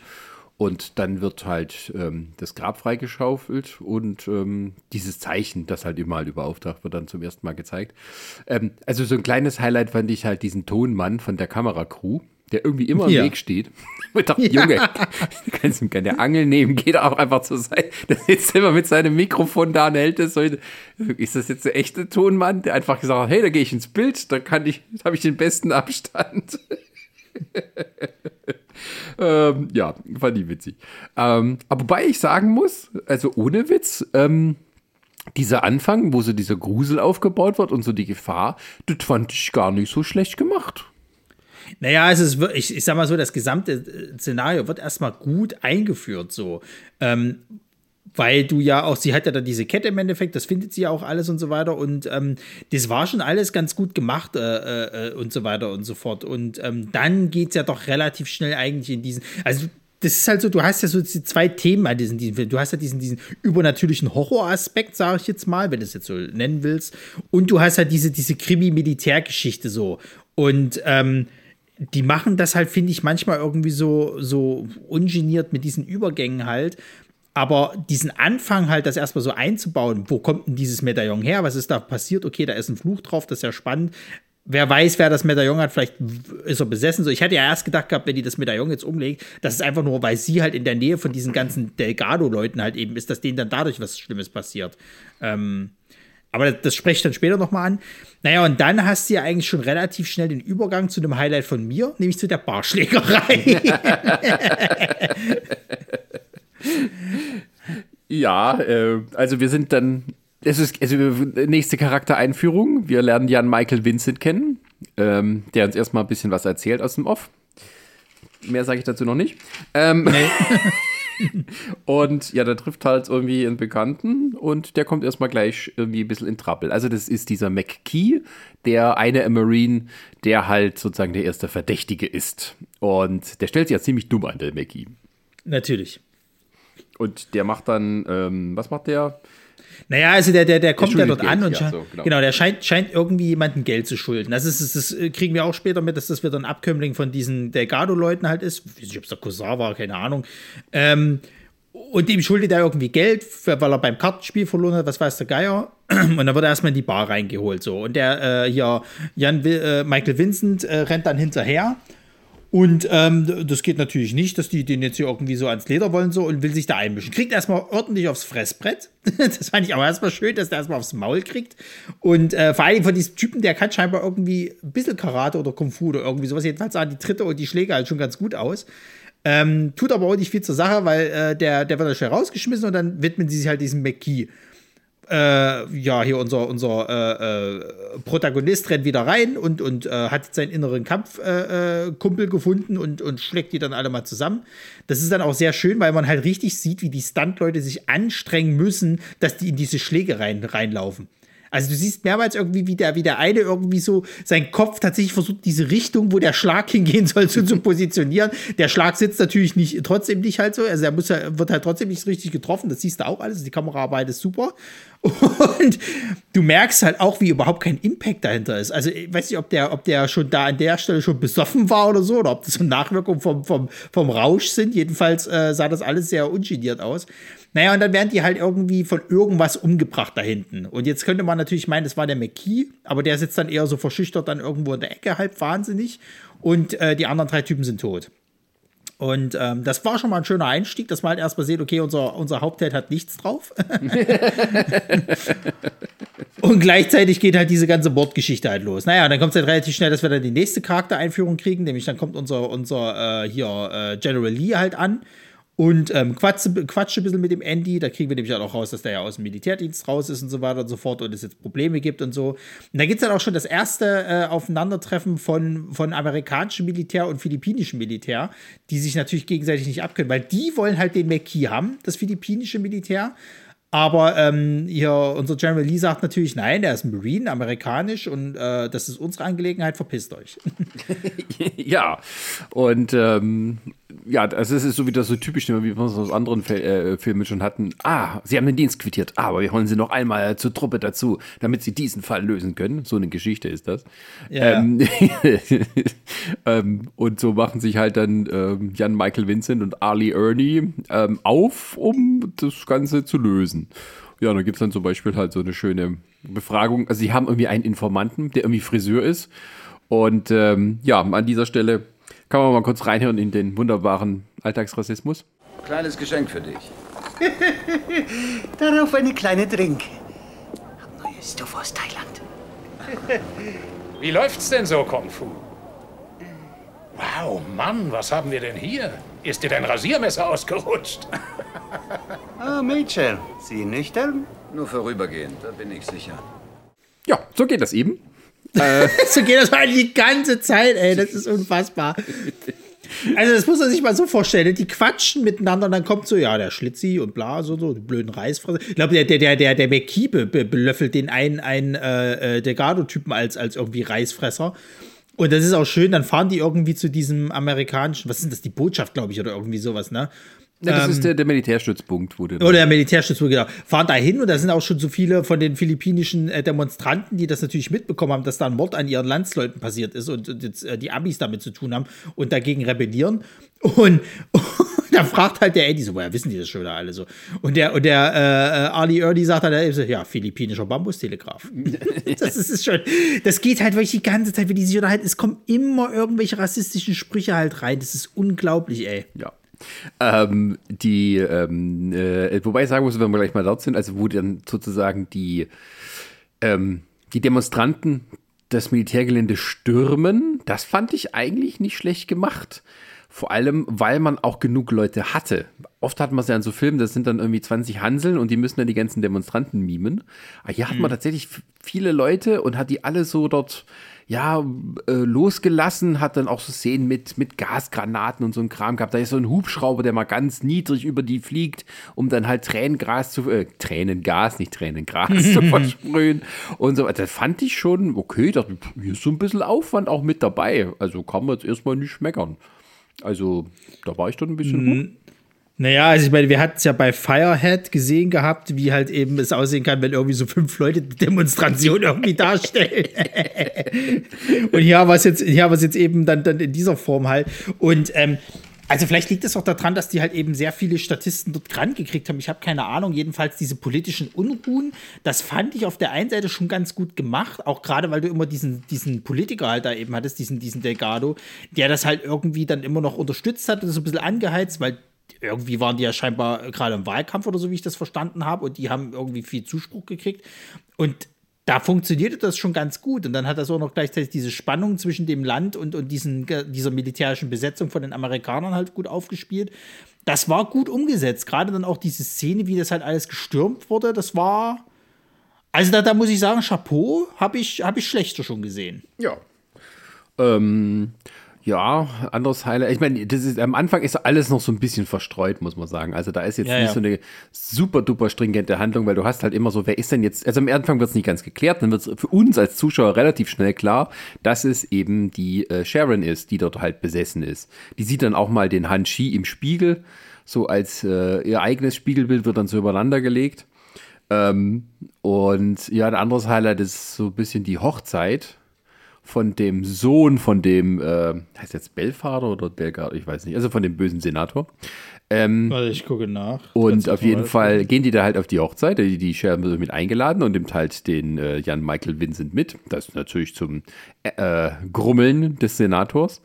und dann wird halt ähm, das Grab freigeschaufelt und ähm, dieses Zeichen, das halt immer halt überauftaucht, wird dann zum ersten Mal gezeigt. Ähm, also so ein kleines Highlight fand ich halt diesen Tonmann von der Kameracrew, der irgendwie immer im Ja. Weg steht. [LAUGHS] Ich dachte, Junge, du [LAUGHS] kannst ihm keine Angel nehmen, geht auch einfach zur Seite. Der sitzt immer mit seinem Mikrofon da und hält es so. Ist das jetzt der echte Tonmann, der einfach gesagt hat, hey, da gehe ich ins Bild, da kann ich, da habe ich den besten Abstand. [LAUGHS] ähm, ja, fand ich witzig. Ähm, aber wobei ich sagen muss, also ohne Witz, ähm, dieser Anfang, wo so dieser Grusel aufgebaut wird und so die Gefahr, das fand ich gar nicht so schlecht gemacht. Naja, es ist, wir- ich, ich sag mal so, das gesamte äh, Szenario wird erstmal gut eingeführt, so. Ähm, weil du ja auch, sie hat ja dann diese Kette im Endeffekt, das findet sie ja auch alles und so weiter. Und ähm, das war schon alles ganz gut gemacht äh, äh, und so weiter und so fort. Und ähm, dann geht es ja doch relativ schnell eigentlich in diesen. Also das ist halt so, du hast ja so zwei Themen an diesem, diesem Film. Du hast ja diesen, diesen übernatürlichen Horroraspekt, sage ich jetzt mal, wenn du es jetzt so nennen willst. Und du hast halt diese, diese Krimi-Militärgeschichte so. Und ähm, die machen das halt, finde ich, manchmal irgendwie so, so ungeniert mit diesen Übergängen halt. Aber diesen Anfang halt, das erstmal so einzubauen, wo kommt denn dieses Medaillon her? Was ist da passiert? Okay, da ist ein Fluch drauf, das ist ja spannend. Wer weiß, wer das Medaillon hat, vielleicht ist er besessen. So, ich hatte ja erst gedacht gehabt, wenn die das Medaillon jetzt umlegt, das ist einfach nur, weil sie halt in der Nähe von diesen ganzen Delgado-Leuten halt eben ist, dass denen dann dadurch was Schlimmes passiert. Ähm, aber das, das spreche ich dann später nochmal an. Naja, und dann hast du ja eigentlich schon relativ schnell den Übergang zu einem Highlight von mir, nämlich zu der Barschlägerei. [LAUGHS] [LAUGHS] Ja, äh, also wir sind dann. Es ist also nächste Charaktereinführung. Wir lernen Jan Michael Vincent kennen, ähm, der uns erstmal ein bisschen was erzählt aus dem Off. Mehr sage ich dazu noch nicht. Ähm, [LAUGHS] und ja, der trifft halt irgendwie einen Bekannten und der kommt erstmal gleich irgendwie ein bisschen in Trappel. Also, das ist dieser McKee, der eine Marine, der halt sozusagen der erste Verdächtige ist. Und der stellt sich ja ziemlich dumm an, der McKee. Natürlich. Und der macht dann, ähm, was macht der? Naja, also der, der, der kommt ja dort an Geld, und ja, scheint, so, genau. genau. der scheint, scheint irgendwie jemandem Geld zu schulden. Das, ist, das, das äh, kriegen wir auch später mit, dass das wieder ein Abkömmling von diesen Delgado-Leuten halt ist. Ich weiß nicht, ob es der Cousin war, keine Ahnung. Ähm, und dem schuldet er irgendwie Geld, weil er beim Kartenspiel verloren hat, was weiß der Geier. [CLEARS THROAT] Und dann wird er erstmal in die Bar reingeholt. So. Und der äh, hier, Jan, äh, Michael Vincent äh, rennt dann hinterher. Und ähm, das geht natürlich nicht, dass die den jetzt hier irgendwie so ans Leder wollen so und will sich da einmischen. Kriegt erstmal ordentlich aufs Fressbrett. [LAUGHS] das fand ich aber erstmal schön, dass der erstmal aufs Maul kriegt. Und äh, vor allem von diesem Typen, der kann scheinbar irgendwie ein bisschen Karate oder Kung Fu oder irgendwie sowas. Jedenfalls sahen die Tritte und die Schläge halt schon ganz gut aus. Ähm, tut aber auch nicht viel zur Sache, weil äh, der, der wird dann schnell rausgeschmissen und dann widmen sie sich halt diesem McKee. Äh, ja, hier unser, unser äh, äh Protagonist rennt wieder rein und, und äh, hat seinen inneren Kampfkumpel äh, gefunden und, und schlägt die dann alle mal zusammen. Das ist dann auch sehr schön, weil man halt richtig sieht, wie die Stuntleute sich anstrengen müssen, dass die in diese Schläge rein, reinlaufen. Also du siehst mehrmals irgendwie, wie der, wie der eine irgendwie so sein Kopf tatsächlich versucht, diese Richtung, wo der Schlag [LAUGHS] hingehen soll, so zu positionieren. Der Schlag sitzt natürlich nicht, trotzdem nicht halt so. Also er muss, wird halt trotzdem nicht richtig getroffen. Das siehst du auch alles. Die Kameraarbeit ist super. Und du merkst halt auch, wie überhaupt kein Impact dahinter ist. Also ich weiß nicht, ob der, ob der schon da an der Stelle schon besoffen war oder so, oder ob das so Nachwirkungen vom, vom, vom Rausch sind. Jedenfalls äh, sah das alles sehr ungeniert aus. Naja, und dann werden die halt irgendwie von irgendwas umgebracht da hinten. Und jetzt könnte man natürlich meinen, das war der McKee, aber der sitzt dann eher so verschüchtert dann irgendwo in der Ecke, halb wahnsinnig. Und äh, die anderen drei Typen sind tot. Und ähm, das war schon mal ein schöner Einstieg, dass man halt erstmal sieht, okay, unser, unser Hauptheld hat nichts drauf. [LAUGHS] und gleichzeitig geht halt diese ganze Bordgeschichte halt los. Naja, dann kommt es halt relativ schnell, dass wir dann die nächste Charaktereinführung kriegen, nämlich dann kommt unser, unser äh, hier äh, General Lee halt an und ähm, quatsche, quatsche ein bisschen mit dem Andy. Da kriegen wir nämlich auch raus, dass der ja aus dem Militärdienst raus ist und so weiter und so fort und es jetzt Probleme gibt und so. Und da gibt es dann auch schon das erste äh, Aufeinandertreffen von, von amerikanischem Militär und philippinischem Militär, die sich natürlich gegenseitig nicht abkönnen, weil die wollen halt den McKee haben, das philippinische Militär. Aber ähm, hier, unser General Lee sagt natürlich, nein, er ist Marine, amerikanisch und äh, das ist unsere Angelegenheit, verpisst euch. [LAUGHS] ja, und ähm, ja, also es ist so wieder so typisch, wie wir es aus anderen Fel äh, Filmen schon hatten. Ah, sie haben den Dienst quittiert, ah, aber wir holen sie noch einmal zur Truppe dazu, damit sie diesen Fall lösen können. So eine Geschichte ist das. Ja. Ähm, [LAUGHS] ähm, und so machen sich halt dann ähm, Jan Michael Vincent und Ali Ernie ähm, auf, um das Ganze zu lösen. Ja, da gibt es dann zum Beispiel halt so eine schöne Befragung. Also sie haben irgendwie einen Informanten, der irgendwie Friseur ist. Und ähm, ja, an dieser Stelle kann man mal kurz reinhören in den wunderbaren Alltagsrassismus? Kleines Geschenk für dich. [LAUGHS] Darauf eine kleine Drink. Neues Stoff aus Thailand. Wie läuft's denn so, Kung Fu? Wow, Mann, was haben wir denn hier? Ist dir dein Rasiermesser ausgerutscht? [LAUGHS] Ah, Mädchen, Sie nüchtern? Nur vorübergehend, da bin ich sicher. Ja, so geht das eben. Äh. [LAUGHS] so geht das halt die ganze Zeit, ey. Das ist unfassbar. Also, das muss man sich mal so vorstellen. Die quatschen miteinander und dann kommt so, ja, der Schlitzi und bla, so, so, die blöden Reisfresser. Ich glaube, der, der, der, der McKeebe belöffelt den einen, einen äh, äh Delgado-Typen als, als irgendwie Reisfresser. Und das ist auch schön, dann fahren die irgendwie zu diesem amerikanischen, was ist das, die Botschaft, glaube ich, oder irgendwie sowas, ne? Ja, das ähm, ist der, der Militärstützpunkt, wo Oder der Militärstützpunkt, genau. Fahren da hin und da sind auch schon so viele von den philippinischen äh, Demonstranten, die das natürlich mitbekommen haben, dass da ein Mord an ihren Landsleuten passiert ist und, und jetzt, äh, die Abis damit zu tun haben und dagegen rebellieren. Und, [LAUGHS] und da fragt halt der Eddie so, woher wissen die das schon wieder alle so? Und der, und der äh, Ali Ernie sagt dann, so, ja, philippinischer Bambustelegraph. [LAUGHS] das ist, ist schon, das geht halt wirklich die ganze Zeit, wie die sich unterhalten. Es kommen immer irgendwelche rassistischen Sprüche halt rein. Das ist unglaublich, ey. Ja. Ähm, die, ähm, äh, wobei ich sagen muss, wenn wir gleich mal dort sind, also wo dann sozusagen die, ähm, die Demonstranten das Militärgelände stürmen, das fand ich eigentlich nicht schlecht gemacht. Vor allem, weil man auch genug Leute hatte. Oft hat man es ja in so Filmen, das sind dann irgendwie 20 Hanseln und die müssen dann die ganzen Demonstranten mimen. Aber hier hat man mhm. tatsächlich viele Leute und hat die alle so dort ja, äh, losgelassen, hat dann auch so Szenen mit, mit Gasgranaten und so ein Kram gehabt. Da ist so ein Hubschrauber, der mal ganz niedrig über die fliegt, um dann halt Tränengras zu, äh, Tränengas, nicht Tränengras [LAUGHS] zu versprühen und so. Das fand ich schon okay. Hier ist so ein bisschen Aufwand auch mit dabei. Also kann man jetzt erstmal nicht meckern. Also da war ich dann ein bisschen. Mhm. Naja, also ich meine, wir hatten es ja bei Firehead gesehen gehabt, wie halt eben es aussehen kann, wenn irgendwie so fünf Leute die Demonstration irgendwie darstellen. [LAUGHS] und hier war es jetzt, hier es jetzt eben dann, dann in dieser Form halt. Und ähm, Also vielleicht liegt es auch daran, dass die halt eben sehr viele Statisten dort dran gekriegt haben. Ich habe keine Ahnung. Jedenfalls diese politischen Unruhen, das fand ich auf der einen Seite schon ganz gut gemacht. Auch gerade, weil du immer diesen, diesen Politiker halt da eben hattest, diesen, diesen Delgado, der das halt irgendwie dann immer noch unterstützt hat und so ein bisschen angeheizt, weil irgendwie waren die ja scheinbar gerade im Wahlkampf oder so, wie ich das verstanden habe. Und die haben irgendwie viel Zuspruch gekriegt. Und da funktionierte das schon ganz gut. Und dann hat das auch noch gleichzeitig diese Spannung zwischen dem Land und, und diesen, dieser militärischen Besetzung von den Amerikanern halt gut aufgespielt. Das war gut umgesetzt. Gerade dann auch diese Szene, wie das halt alles gestürmt wurde, das war. Also da, da muss ich sagen, Chapeau, habe ich, hab ich schlechter schon gesehen. Ja. Ähm, ja, anderes Highlight. Ich meine, das ist am Anfang ist alles noch so ein bisschen verstreut, muss man sagen. Also da ist jetzt Ja, nicht ja. so eine super duper stringente Handlung, weil du hast halt immer so, wer ist denn jetzt? Also am Anfang wird es nicht ganz geklärt, dann wird es für uns als Zuschauer relativ schnell klar, dass es eben die äh, Sharon ist, die dort halt besessen ist. Die sieht dann auch mal den Han Chi im Spiegel, so als äh, ihr eigenes Spiegelbild wird dann so übereinander gelegt. Ähm, und ja, ein anderes Highlight ist so ein bisschen die Hochzeit von dem Sohn von dem, äh, heißt jetzt Belfader oder Belgard, ich weiß nicht, also von dem bösen Senator. Ähm, Warte, ich gucke nach. und auf jeden Fall gehen die da halt auf die Hochzeit. Die, die Sharon wird mit eingeladen und nimmt halt den äh, Jan Michael Vincent mit. Das ist natürlich zum äh, Grummeln des Senators.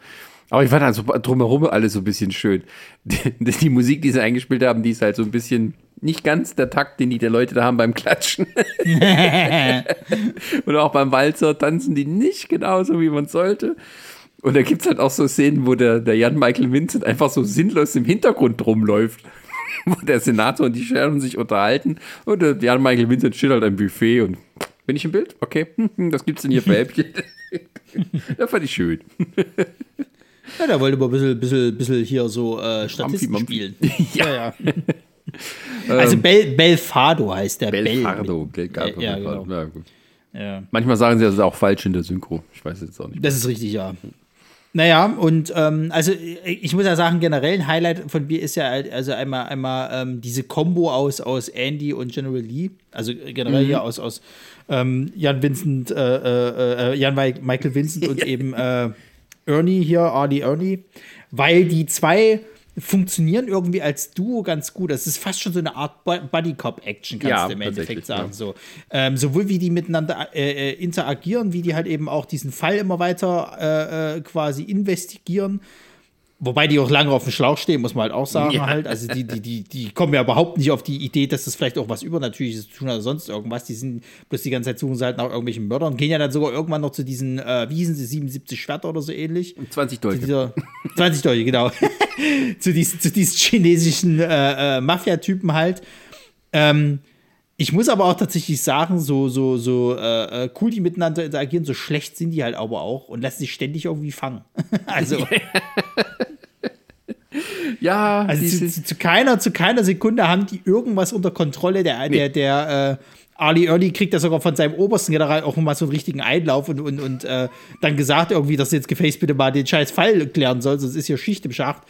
Aber ich fand also drumherum alles so ein bisschen schön. [LAUGHS] Die, die Musik, die sie eingespielt haben, die ist halt so ein bisschen nicht ganz der Takt, den die der Leute da haben beim Klatschen. [LAUGHS] und auch beim Walzer tanzen die nicht genauso, wie man sollte. Und da gibt es halt auch so Szenen, wo der, der Jan Michael Vincent einfach so sinnlos im Hintergrund rumläuft. [LAUGHS] wo der Senator und die Sharon sich unterhalten und der Jan Michael Vincent steht halt am Buffet und bin ich im Bild? Okay, [LAUGHS] was gibt's denn hier für Häppchen? das fand ich schön. Ja, der wollte mal ein bisschen, bisschen, bisschen hier so äh, Mampfi, spielen. ja, ja. Also Bel, Belfado heißt der. Belfardo. Bel. Belfardo, Ja, Belfardo. genau. Ja, gut. Ja. Manchmal sagen sie das auch falsch in der Synchro. Ich weiß jetzt auch nicht. Das ist richtig, ja. Naja, und ähm, also ich muss ja sagen, generell ein Highlight von mir ist ja halt, also einmal, einmal ähm, diese Combo aus, aus Andy und General Lee, also generell hier aus, aus ähm, Jan Vincent, äh, äh, äh, Jan Mi- Michael Vincent und [LAUGHS] eben äh, Ernie hier, Arlie Ernie, weil die zwei funktionieren irgendwie als Duo ganz gut. Das ist fast schon so eine Art Bu- Buddy-Cop-Action, kannst Ja, du im Endeffekt sagen. ja. So. Ähm, sowohl wie die miteinander äh, äh, interagieren, wie die halt eben auch diesen Fall immer weiter äh, äh, quasi investigieren. Wobei die auch lange auf dem Schlauch stehen, muss man halt auch sagen. Ja. Halt. Also die, die, die, die kommen ja überhaupt nicht auf die Idee, dass das vielleicht auch was Übernatürliches zu tun hat oder sonst irgendwas. Die sind bloß die ganze Zeit suchen sie halt nach irgendwelchen Mördern. Gehen ja dann sogar irgendwann noch zu diesen, äh, wie hießen sie, 77 Schwerter oder so ähnlich. 20 Zu Dolche. dieser 20 Dolche, genau. [LAUGHS] zu, diesen, zu diesen chinesischen äh, äh, Mafia-Typen halt. Ähm, ich muss aber auch tatsächlich sagen, so, so, so äh, äh, cool die miteinander interagieren, so schlecht sind die halt aber auch und lassen sich ständig irgendwie fangen. [LAUGHS] also, Ja, also zu, zu, zu keiner, zu keiner Sekunde haben die irgendwas unter Kontrolle. Der, der, der äh, Ali Ernie kriegt ja sogar von seinem obersten General auch mal so einen richtigen Einlauf und, und, und äh, dann gesagt irgendwie, dass jetzt Gefäß bitte mal den scheiß Fall klären soll, sonst ist hier Schicht im Schacht.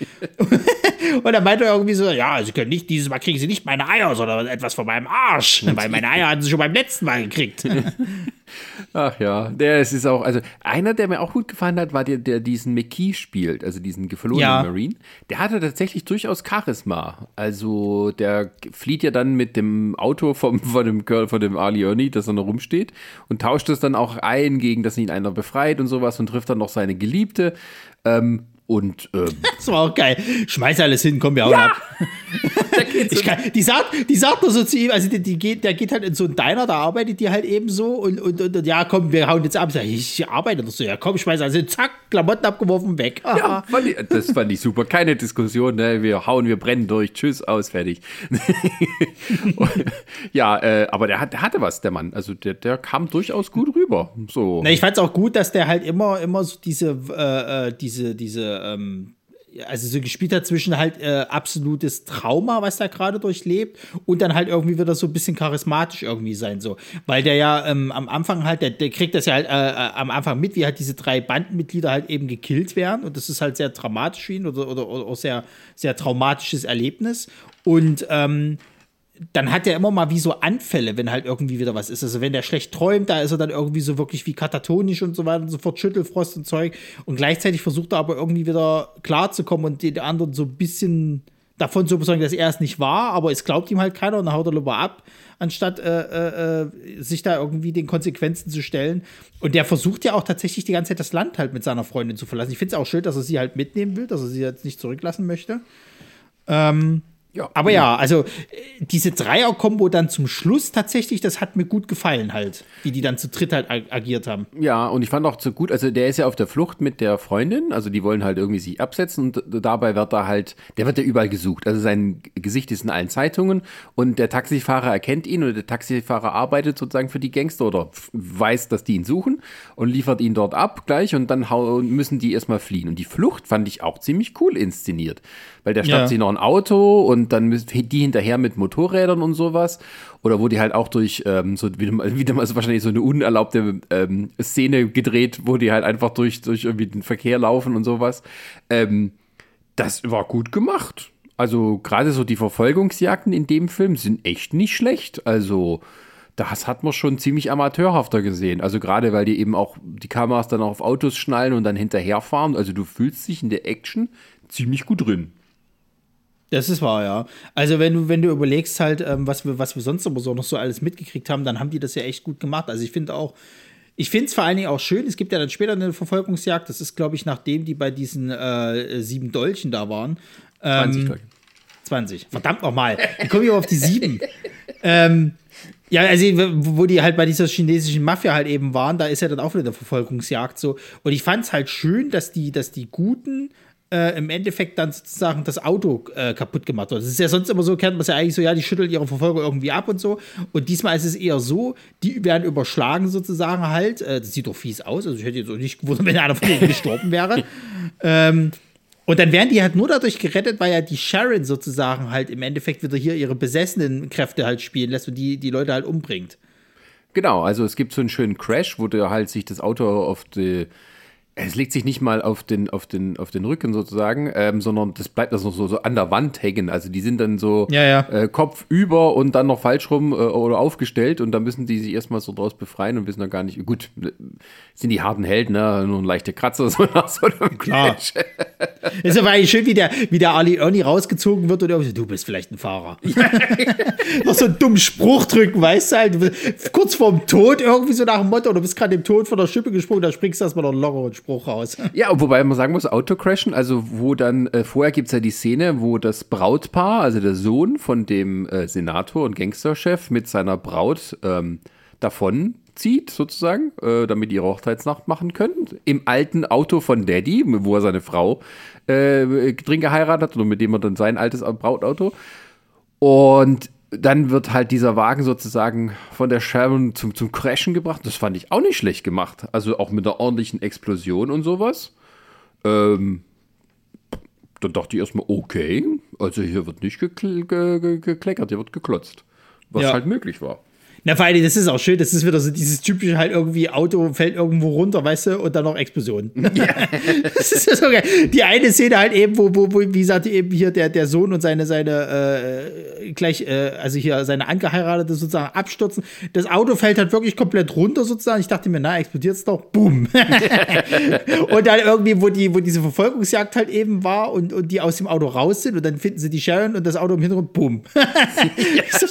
[LAUGHS] und dann meinte er irgendwie so, ja, sie können nicht, dieses Mal kriegen sie nicht meine Eier, sondern etwas von meinem Arsch. Weil meine Eier hatten sie schon beim letzten Mal gekriegt. [LAUGHS] Ach ja, der es ist auch, also einer, der mir auch gut gefallen hat, war der, der diesen McKee spielt, also diesen geflohenen Ja. Marine. Der hatte tatsächlich durchaus Charisma. Also der flieht ja dann mit dem Auto vom, [LAUGHS] von dem Girl, von dem Ali Ernie, das dann da rumsteht und tauscht es dann auch ein, gegen dass ihn einer befreit und sowas und trifft dann noch seine Geliebte. Ähm, und ähm, [LAUGHS] Das war auch geil. Schmeiß alles hin, komm, wir hauen ab. [LAUGHS] Ich kann, die, sagt, die sagt nur so zu ihm, also die, die geht, der geht halt in so einen Diner, da arbeitet die halt eben so und, und, und, und ja, komm, wir hauen jetzt ab. Sag ich, ich arbeite doch so, ja, komm, schmeiß alles hin, zack, Klamotten abgeworfen, weg. Ja, fand ich, das fand ich super. Keine Diskussion, ne? Wir hauen, wir brennen durch. Tschüss, aus, fertig. [LAUGHS] ja, äh, aber der, hat, der hatte was, der Mann. Also der, der kam durchaus gut rüber. So. Na, ich fand's auch gut, dass der halt immer, immer so diese, äh, äh, diese, diese, ähm, also so gespielt hat zwischen halt äh, absolutes Trauma, was der gerade durchlebt, und dann halt irgendwie wieder so ein bisschen charismatisch irgendwie sein, so. Weil der ja ähm, am Anfang halt, der, der kriegt das ja halt äh, äh, am Anfang mit, wie halt diese drei Bandenmitglieder halt eben gekillt werden, und das ist halt sehr dramatisch für ihn oder, oder, oder auch sehr, sehr traumatisches Erlebnis. Und ähm, dann hat er immer mal wie so Anfälle, wenn halt irgendwie wieder was ist. Also wenn der schlecht träumt, da ist er dann irgendwie so wirklich wie katatonisch und so weiter und so fort, Schüttelfrost und Zeug. Und gleichzeitig versucht er aber irgendwie wieder klarzukommen und den anderen so ein bisschen davon zu überzeugen, dass er es nicht war, aber es glaubt ihm halt keiner und dann haut er lieber ab, anstatt äh, äh, sich da irgendwie den Konsequenzen zu stellen. Und der versucht ja auch tatsächlich die ganze Zeit das Land halt mit seiner Freundin zu verlassen. Ich finde es auch schön, dass er sie halt mitnehmen will, dass er sie jetzt nicht zurücklassen möchte. Ähm, ja. Aber ja, also äh, diese Dreier-Kombo dann zum Schluss tatsächlich, das hat mir gut gefallen halt, wie die dann zu dritt halt ag agiert haben. Ja, und ich fand auch so gut, also der ist ja auf der Flucht mit der Freundin, also die wollen halt irgendwie sich absetzen und dabei wird er halt, der wird ja überall gesucht. Also sein Gesicht ist in allen Zeitungen und der Taxifahrer erkennt ihn und der Taxifahrer arbeitet sozusagen für die Gangster oder weiß, dass die ihn suchen und liefert ihn dort ab gleich und dann müssen die erstmal fliehen. Und die Flucht fand ich auch ziemlich cool inszeniert weil der schnappt ja. sich noch ein Auto und dann die hinterher mit Motorrädern und sowas. Oder wo die halt auch durch ähm, so wieder mal, wieder mal so wahrscheinlich so eine unerlaubte ähm, Szene gedreht, wo die halt einfach durch, durch irgendwie den Verkehr laufen und sowas. Ähm, das war gut gemacht. Also gerade so die Verfolgungsjagden in dem Film sind echt nicht schlecht. Also das hat man schon ziemlich amateurhafter gesehen. Also gerade weil die eben auch die Kameras dann auf Autos schnallen und dann hinterherfahren. Also du fühlst dich in der Action ziemlich gut drin. Das ist wahr, ja. Also wenn du, wenn du überlegst halt, ähm, was, wir, was wir sonst aber so noch so alles mitgekriegt haben, dann haben die das ja echt gut gemacht. Also ich finde auch, ich finde es vor allen Dingen auch schön, es gibt ja dann später eine Verfolgungsjagd, das ist, glaube ich, nachdem die bei diesen äh, sieben Dolchen da waren. Ähm, 20 Dolchen. 20. Verdammt nochmal. Wie komme ich auf die sieben? [LAUGHS] ähm, ja, also wo die halt bei dieser chinesischen Mafia halt eben waren, da ist ja dann auch wieder eine Verfolgungsjagd so. Und ich fand es halt schön, dass die, dass die Guten äh, im Endeffekt dann sozusagen das Auto äh, kaputt gemacht wird. Das ist ja sonst immer so, kennt man es ja eigentlich so, ja, die schütteln ihre Verfolger irgendwie ab und so. Und diesmal ist es eher so, die werden überschlagen sozusagen halt. Äh, das sieht doch fies aus. Also ich hätte jetzt auch nicht gewundert, wenn einer von denen gestorben wäre. [LAUGHS] Ähm, und dann werden die halt nur dadurch gerettet, weil ja die Sharon sozusagen halt im Endeffekt wieder hier ihre besessenen Kräfte halt spielen lässt und die, die Leute halt umbringt. Genau, also es gibt so einen schönen Crash, wo der halt sich das Auto auf die es legt sich nicht mal auf den, auf den, auf den Rücken sozusagen, ähm, sondern das bleibt das noch so, so an der Wand hängen. Also die sind dann so ja, ja. Äh, Kopf über und dann noch falsch rum äh, oder aufgestellt und dann müssen die sich erstmal so draus befreien und wissen dann gar nicht, gut, sind die harten Helden, ne? nur ein leichter Kratzer, [LAUGHS] so nach so einem Klar. [LAUGHS] ist aber eigentlich schön, wie der, wie der Ali Ernie rausgezogen wird und er du bist vielleicht ein Fahrer. [LAUGHS] Noch so einen dummen Spruch drücken, weißt du halt, kurz vorm Tod irgendwie so nach dem Motto, du bist gerade im Tod von der Schippe gesprungen, da springst du erstmal noch locker und Spruch raus. [LAUGHS] Ja, wobei man sagen muss, Autocrashen, also wo dann, äh, vorher gibt es ja die Szene, wo das Brautpaar, also der Sohn von dem äh, Senator und Gangsterchef mit seiner Braut ähm, davon zieht, sozusagen, äh, damit die ihre Hochzeitsnacht machen können. Im alten Auto von Daddy, wo er seine Frau äh, drin geheiratet hat, oder mit dem er dann sein altes Brautauto. Und dann wird halt dieser Wagen sozusagen von der Sharon zum, zum Crashen gebracht. Das fand ich auch nicht schlecht gemacht. Also auch mit einer ordentlichen Explosion und sowas. Ähm, dann dachte ich erstmal, okay, also hier wird nicht gekl ge gekleckert, hier wird geklotzt. Was ja. halt möglich war. Na, vor allem, das ist auch schön, das ist wieder so dieses typische halt irgendwie Auto fällt irgendwo runter, weißt du, und dann noch Explosion. [LAUGHS] Ja. [LAUGHS] das ist so geil. Die eine Szene halt eben, wo, wo, wo wie gesagt, eben hier der, der Sohn und seine, seine, äh, gleich, äh, also hier seine Angeheiratete sozusagen abstürzen. Das Auto fällt halt wirklich komplett runter sozusagen. Ich dachte mir, na, explodiert es doch. Boom. [LAUGHS] und dann irgendwie, wo die, wo diese Verfolgungsjagd halt eben war und, und die aus dem Auto raus sind und dann finden sie die Sharon und das Auto im Hintergrund, boom. so,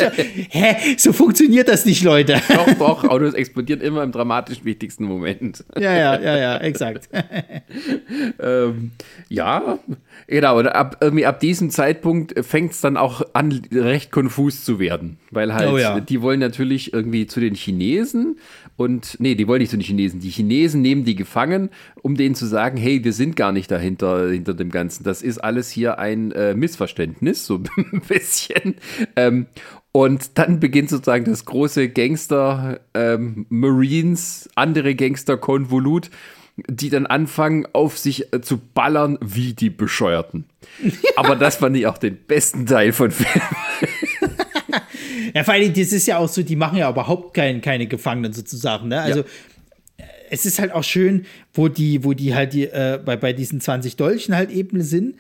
hä? So funktioniert das nicht, Leute. Doch, doch, Autos explodieren immer im dramatisch wichtigsten Moment. Ja, ja, ja, ja, exakt. [LAUGHS] ähm, ja, genau. Und ab, irgendwie ab diesem Zeitpunkt fängt es dann auch an, recht konfus zu werden. Weil halt, oh, ja. die wollen natürlich irgendwie zu den Chinesen und, nee, die wollen nicht zu den Chinesen. Die Chinesen nehmen die gefangen, um denen zu sagen, hey, wir sind gar nicht dahinter, hinter dem Ganzen. Das ist alles hier ein äh, Missverständnis, so [LAUGHS] ein bisschen. Ähm, und dann beginnt sozusagen das große Gangster ähm, Marines, andere Gangster-Konvolut, die dann anfangen, auf sich äh, zu ballern wie die Bescheuerten. [LAUGHS] Aber das fand ich auch den besten Teil von Film. ja, vor allem, das ist ja auch so, die machen ja überhaupt kein, keine Gefangenen sozusagen. Ne? Also, ja. es ist halt auch schön, wo die, wo die halt die, äh, bei, bei diesen 20 Dolchen halt eben sind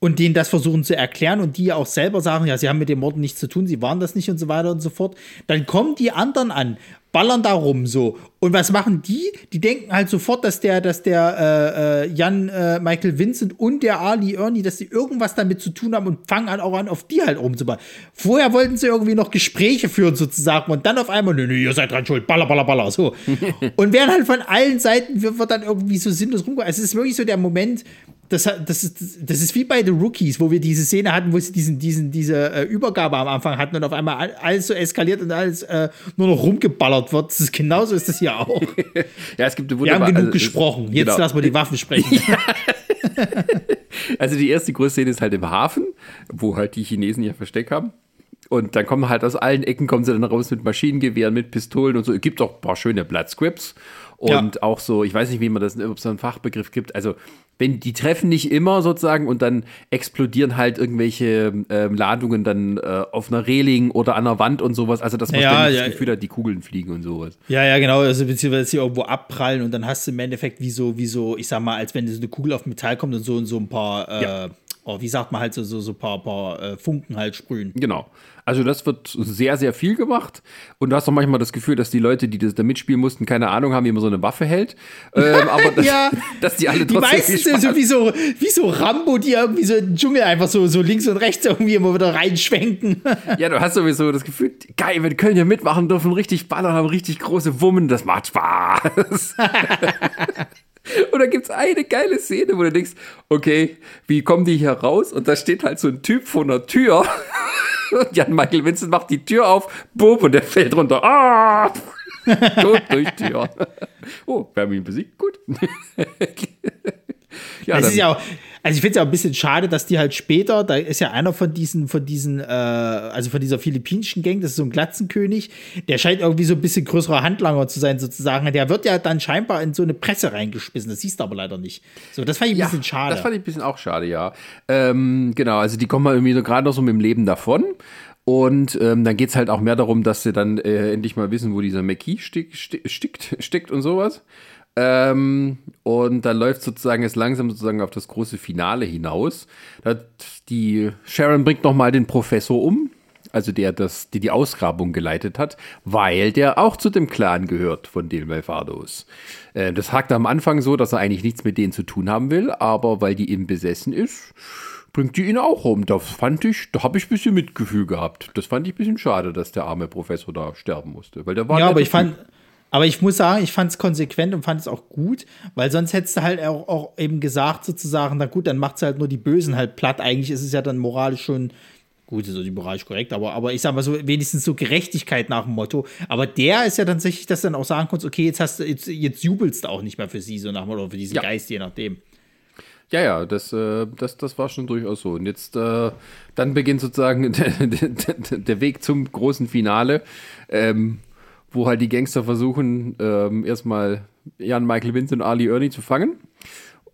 und denen das versuchen zu erklären und die ja auch selber sagen, ja, sie haben mit dem Morden nichts zu tun, sie waren das nicht und so weiter und so fort, dann kommen die anderen an, ballern da rum so. Und was machen die? Die denken halt sofort, dass der, dass der äh, äh, Jan äh, Michael Vincent und der Ali Ernie, dass sie irgendwas damit zu tun haben und fangen an auch an, auf die halt rumzuballen. Vorher wollten sie irgendwie noch Gespräche führen sozusagen und dann auf einmal, nö, nö, ihr seid dran schuld, baller, baller, baller, so. [LAUGHS] und werden halt von allen Seiten, wird, wird dann irgendwie so sinnlos rumgegangen. Also es ist wirklich so der Moment, das, das, ist, das ist wie bei The Rookies, wo wir diese Szene hatten, wo sie diesen, diesen, diese äh, Übergabe am Anfang hatten und auf einmal alles so eskaliert und alles äh, nur noch rumgeballert wird. Das ist, genauso ist das hier auch. [LAUGHS] ja, es gibt Wir haben genug also, gesprochen. Jetzt genau. lassen wir die Waffen sprechen. [LAUGHS] also die erste große Szene ist halt im Hafen, wo halt die Chinesen ihr Versteck haben. Und dann kommen halt aus allen Ecken kommen sie dann raus mit Maschinengewehren, mit Pistolen und so. Es gibt auch ein paar schöne Blood-Scripts. Und ja. auch so, ich weiß nicht, wie man das, ob es so einen Fachbegriff gibt. Also wenn die treffen nicht immer sozusagen und dann explodieren halt irgendwelche ähm, Ladungen dann äh, auf einer Reling oder an der Wand und sowas. Also dass man ja, ja, das Gefühl hat, die Kugeln fliegen und sowas. Ja, ja, genau. Also beziehungsweise sie irgendwo abprallen und dann hast du im Endeffekt wie so, wie so, ich sag mal, als wenn so eine Kugel auf Metall kommt und so und so ein paar äh, oh, wie sagt man halt so, so, so ein paar, paar äh, Funken halt sprühen. Genau. Also das wird sehr, sehr viel gemacht. Und du hast auch manchmal das Gefühl, dass die Leute, die das da mitspielen mussten, keine Ahnung haben, wie man so eine Waffe hält. Ähm, aber [LAUGHS] das, ja, dass die alle Die meisten sind so wie, so wie so Rambo, die irgendwie so im Dschungel einfach so, so links und rechts irgendwie immer wieder reinschwenken. [LAUGHS] ja, du hast sowieso das Gefühl, geil, wir können ja mitmachen dürfen, richtig ballern, haben richtig große Wummen, das macht Spaß. [LAUGHS] Und da gibt es eine geile Szene, wo du denkst, okay, wie kommen die hier raus? Und da steht halt so ein Typ vor einer Tür. Und [LAUGHS] Jan Michael Vincent macht die Tür auf, boom, und der fällt runter. Ah! [LAUGHS] Tot durch Tür. Oh, wir haben ihn besiegt, gut. [LAUGHS] ja, es ist ja auch, also ich finde es ja auch ein bisschen schade, dass die halt später, da ist ja einer von diesen, von diesen, äh, also von dieser philippinischen Gang, das ist so ein Glatzenkönig, der scheint irgendwie so ein bisschen größerer Handlanger zu sein, sozusagen. Der wird ja dann scheinbar in so eine Presse reingeschmissen. Das siehst du aber leider nicht. So, das fand ich ein ja, bisschen schade. Das fand ich ein bisschen auch schade, ja. Ähm, genau, also die kommen mal irgendwie so gerade noch so mit dem Leben davon. Und ähm, dann geht es halt auch mehr darum, dass sie dann äh, endlich mal wissen, wo dieser McKee stick, stick, stickt, steckt und sowas. Ähm, und dann läuft sozusagen es langsam sozusagen auf das große Finale hinaus. Die Sharon bringt nochmal den Professor um, also der das, die die Ausgrabung geleitet hat, weil der auch zu dem Clan gehört von den Malfados. Äh, das hakt am Anfang so, dass er eigentlich nichts mit denen zu tun haben will, aber weil die ihm besessen ist, bringt die ihn auch um. Das fand ich, da habe ich ein bisschen Mitgefühl gehabt. Das fand ich ein bisschen schade, dass der arme Professor da sterben musste, weil der war Ja, aber ich fand aber ich muss sagen, ich fand es konsequent und fand es auch gut, weil sonst hättest du halt auch, auch eben gesagt, sozusagen, na gut, dann macht es halt nur die Bösen halt platt. Eigentlich ist es ja dann moralisch schon, gut, ist die moralisch korrekt, aber, aber ich sag mal so, wenigstens so Gerechtigkeit nach dem Motto. Aber der ist ja tatsächlich, dass du dann auch sagen kannst, okay, jetzt hast du, jetzt, jetzt jubelst du auch nicht mehr für sie, so nach dem Motto, für diesen ja. Geist, je nachdem. Ja, ja, das, äh, das, das war schon durchaus so. Und jetzt, äh, dann beginnt sozusagen [LAUGHS] der, der, der Weg zum großen Finale. Ähm, wo halt die Gangster versuchen, ähm, erstmal Jan Michael Vincent und Ali Ernie zu fangen.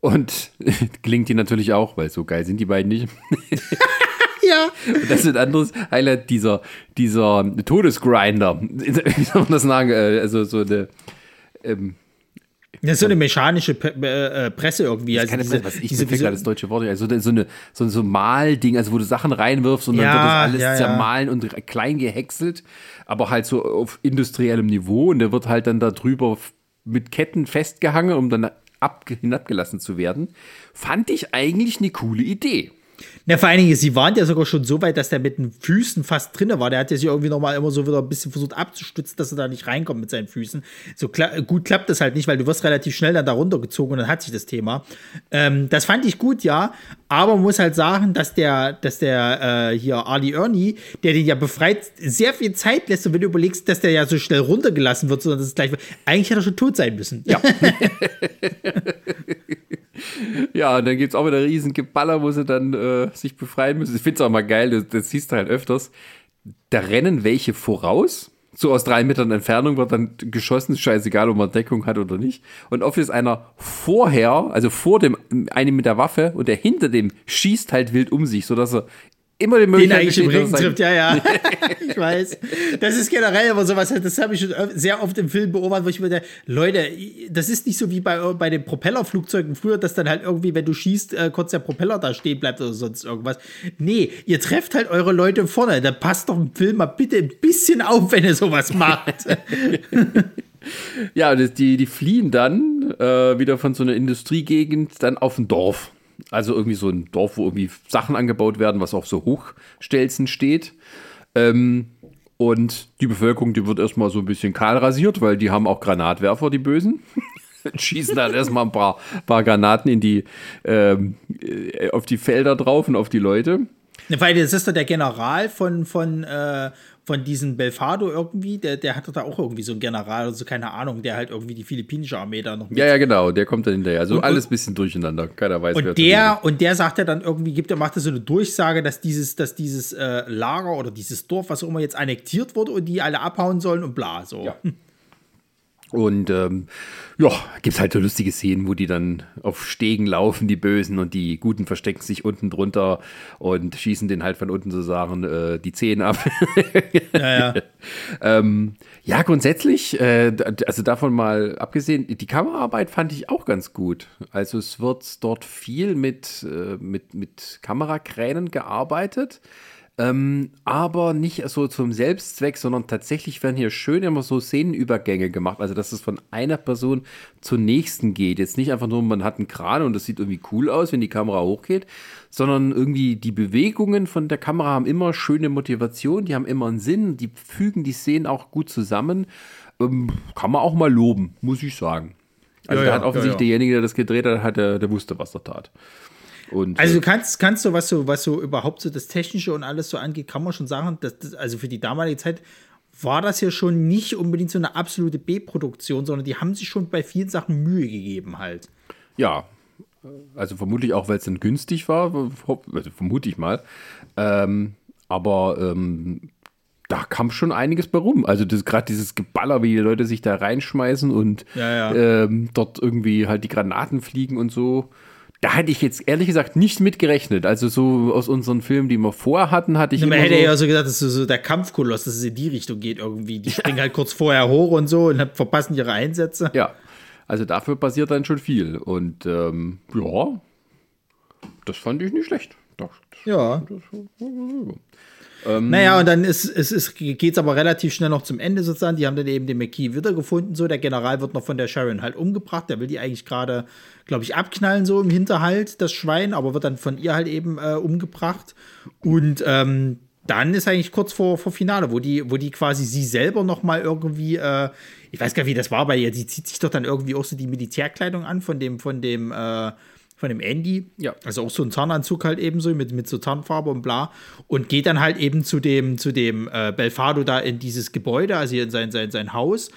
Und [LAUGHS] gelingt die natürlich auch, weil so geil sind die beiden nicht. [LAUGHS] ja. Und das ist ein anderes Highlight, dieser, dieser Todesgrinder. [LAUGHS] Wie soll man das sagen? Äh, also so eine. Ähm, das ist so eine mechanische äh, Presse irgendwie. Das ist also keine Presse, was ich diese, diese, das deutsche Wort. Also so, eine, so, so ein Malding, also wo du Sachen reinwirfst und dann wird das alles ja, zermahlen ja. und klein gehäckselt, aber halt so auf industriellem Niveau und der wird halt dann da drüber mit Ketten festgehangen, um dann ab, hinabgelassen zu werden. Fand ich eigentlich eine coole Idee. Na, vor allen Dingen, sie waren ja sogar schon so weit, dass der mit den Füßen fast drin war. Der hat ja sich irgendwie nochmal immer so wieder ein bisschen versucht abzustützen, dass er da nicht reinkommt mit seinen Füßen. So kla gut klappt das halt nicht, weil du wirst relativ schnell dann da runtergezogen und dann hat sich das Thema. Ähm, das fand ich gut, ja. Aber man muss halt sagen, dass der, dass der äh, hier Ali Ernie, der den ja befreit, sehr viel Zeit lässt. Und wenn du überlegst, dass der ja so schnell runtergelassen wird, sondern das ist gleich. Eigentlich hätte er schon tot sein müssen. Ja. [LAUGHS] [LAUGHS] ja, und dann gibt es auch wieder riesen Geballer, wo sie dann äh, sich befreien müssen. Ich finde es auch mal geil, das, das siehst du halt öfters. Da rennen welche voraus. So aus drei Metern Entfernung wird dann geschossen, scheißegal, ob man Deckung hat oder nicht. Und oft ist einer vorher, also vor dem, einem mit der Waffe und der hinter dem schießt halt wild um sich, sodass er immer die Den Möglichkeit eigentlich im er- trifft, ja, ja. [LAUGHS] ich weiß. Das ist generell aber sowas, das habe ich schon sehr oft im Film beobachtet, wo ich mir denke, Leute, das ist nicht so wie bei, bei den Propellerflugzeugen früher, dass dann halt irgendwie, wenn du schießt, äh, kurz der Propeller da stehen bleibt oder sonst irgendwas. Nee, ihr trefft halt eure Leute vorne. Da passt doch im Film mal bitte ein bisschen auf, wenn ihr sowas macht. [LAUGHS] Ja, die, die fliehen dann äh, wieder von so einer Industriegegend dann auf ein Dorf. Also irgendwie so ein Dorf, wo irgendwie Sachen angebaut werden, was auf so Hochstelzen steht. Ähm, und die Bevölkerung, die wird erstmal so ein bisschen kahl rasiert, weil die haben auch Granatwerfer, die Bösen. [LAUGHS] Schießen dann erstmal ein paar, paar Granaten in die, ähm, äh, auf die Felder drauf und auf die Leute. Weil das ist doch der General von, von, äh, von diesem Belfado irgendwie, der, der hat doch da auch irgendwie so einen General, also keine Ahnung, der halt irgendwie die philippinische Armee da noch mit Ja, ja, genau, der kommt dann hinterher. Also Und- alles ein bisschen durcheinander. Keiner weiß, wer Und wem der, und der sagt ja dann irgendwie, gibt er, macht er so eine Durchsage, dass dieses, dass dieses äh, Lager oder dieses Dorf, was auch immer jetzt annektiert wurde und die alle abhauen sollen und bla. So. Ja. [LAUGHS] Und ähm, ja, gibt halt so lustige Szenen, wo die dann auf Stegen laufen, die Bösen, und die Guten verstecken sich unten drunter und schießen den halt von unten sozusagen äh, die Zehen ab. [LAUGHS] Ja, ja. [LAUGHS] ähm, ja, grundsätzlich, äh, also davon mal abgesehen, die Kameraarbeit fand ich auch ganz gut. Also es wird dort viel mit, äh, mit, mit Kamerakränen gearbeitet. Ähm, aber nicht so zum Selbstzweck, sondern tatsächlich werden hier schön immer so Szenenübergänge gemacht. Also, dass es von einer Person zur nächsten geht. Jetzt nicht einfach nur, man hat einen Kran und das sieht irgendwie cool aus, wenn die Kamera hochgeht, sondern irgendwie die Bewegungen von der Kamera haben immer schöne Motivation, die haben immer einen Sinn, die fügen die Szenen auch gut zusammen. Ähm, kann man auch mal loben, muss ich sagen. Also, Ja, da hat offensichtlich ja, ja. derjenige, der das gedreht hat, hat der, der wusste, was er tat. Und, Also äh, du kannst, kannst du, was so, was so überhaupt so das Technische und alles so angeht, kann man schon sagen, dass das, also für die damalige Zeit war das ja schon nicht unbedingt so eine absolute B-Produktion, sondern die haben sich schon bei vielen Sachen Mühe gegeben halt. Ja, also vermutlich auch, weil es dann günstig war, also vermute ich mal. Ähm, aber ähm, da kam schon einiges bei rum. Also das gerade dieses Geballer, wie die Leute sich da reinschmeißen und Ja, ja. Ähm, dort irgendwie halt die Granaten fliegen und so. Da hätte ich jetzt ehrlich gesagt nicht mit gerechnet. Also so aus unseren Filmen, die wir vorher hatten, hatte ich Man immer hätte so, ja so gesagt, dass so, so der Kampfkoloss, dass es in die Richtung geht irgendwie. Die springen halt kurz vorher hoch und so und verpassen ihre Einsätze. Ja, also dafür passiert dann schon viel. Und ähm, ja, das fand ich nicht schlecht. Das, Ja. Ähm, Naja, und dann ist es ist, geht's aber relativ schnell noch zum Ende sozusagen. Die haben dann eben den McKee wiedergefunden. So, der General wird noch von der Sharon halt umgebracht. Der will die eigentlich gerade, glaube ich, abknallen, so im Hinterhalt, das Schwein, aber wird dann von ihr halt eben äh, umgebracht. Und ähm, dann ist eigentlich kurz vor, vor Finale, wo die, wo die quasi sie selber noch mal irgendwie, äh, ich weiß gar nicht, wie das war bei ihr, die zieht sich doch dann irgendwie auch so die Militärkleidung an von dem, von dem, äh, von dem Andy. Ja. Also auch so ein Tarnanzug halt eben so mit, mit so Tarnfarbe und bla. Und geht dann halt eben zu dem, zu dem äh, Belfado da in dieses Gebäude, also hier in sein, sein, sein Haus.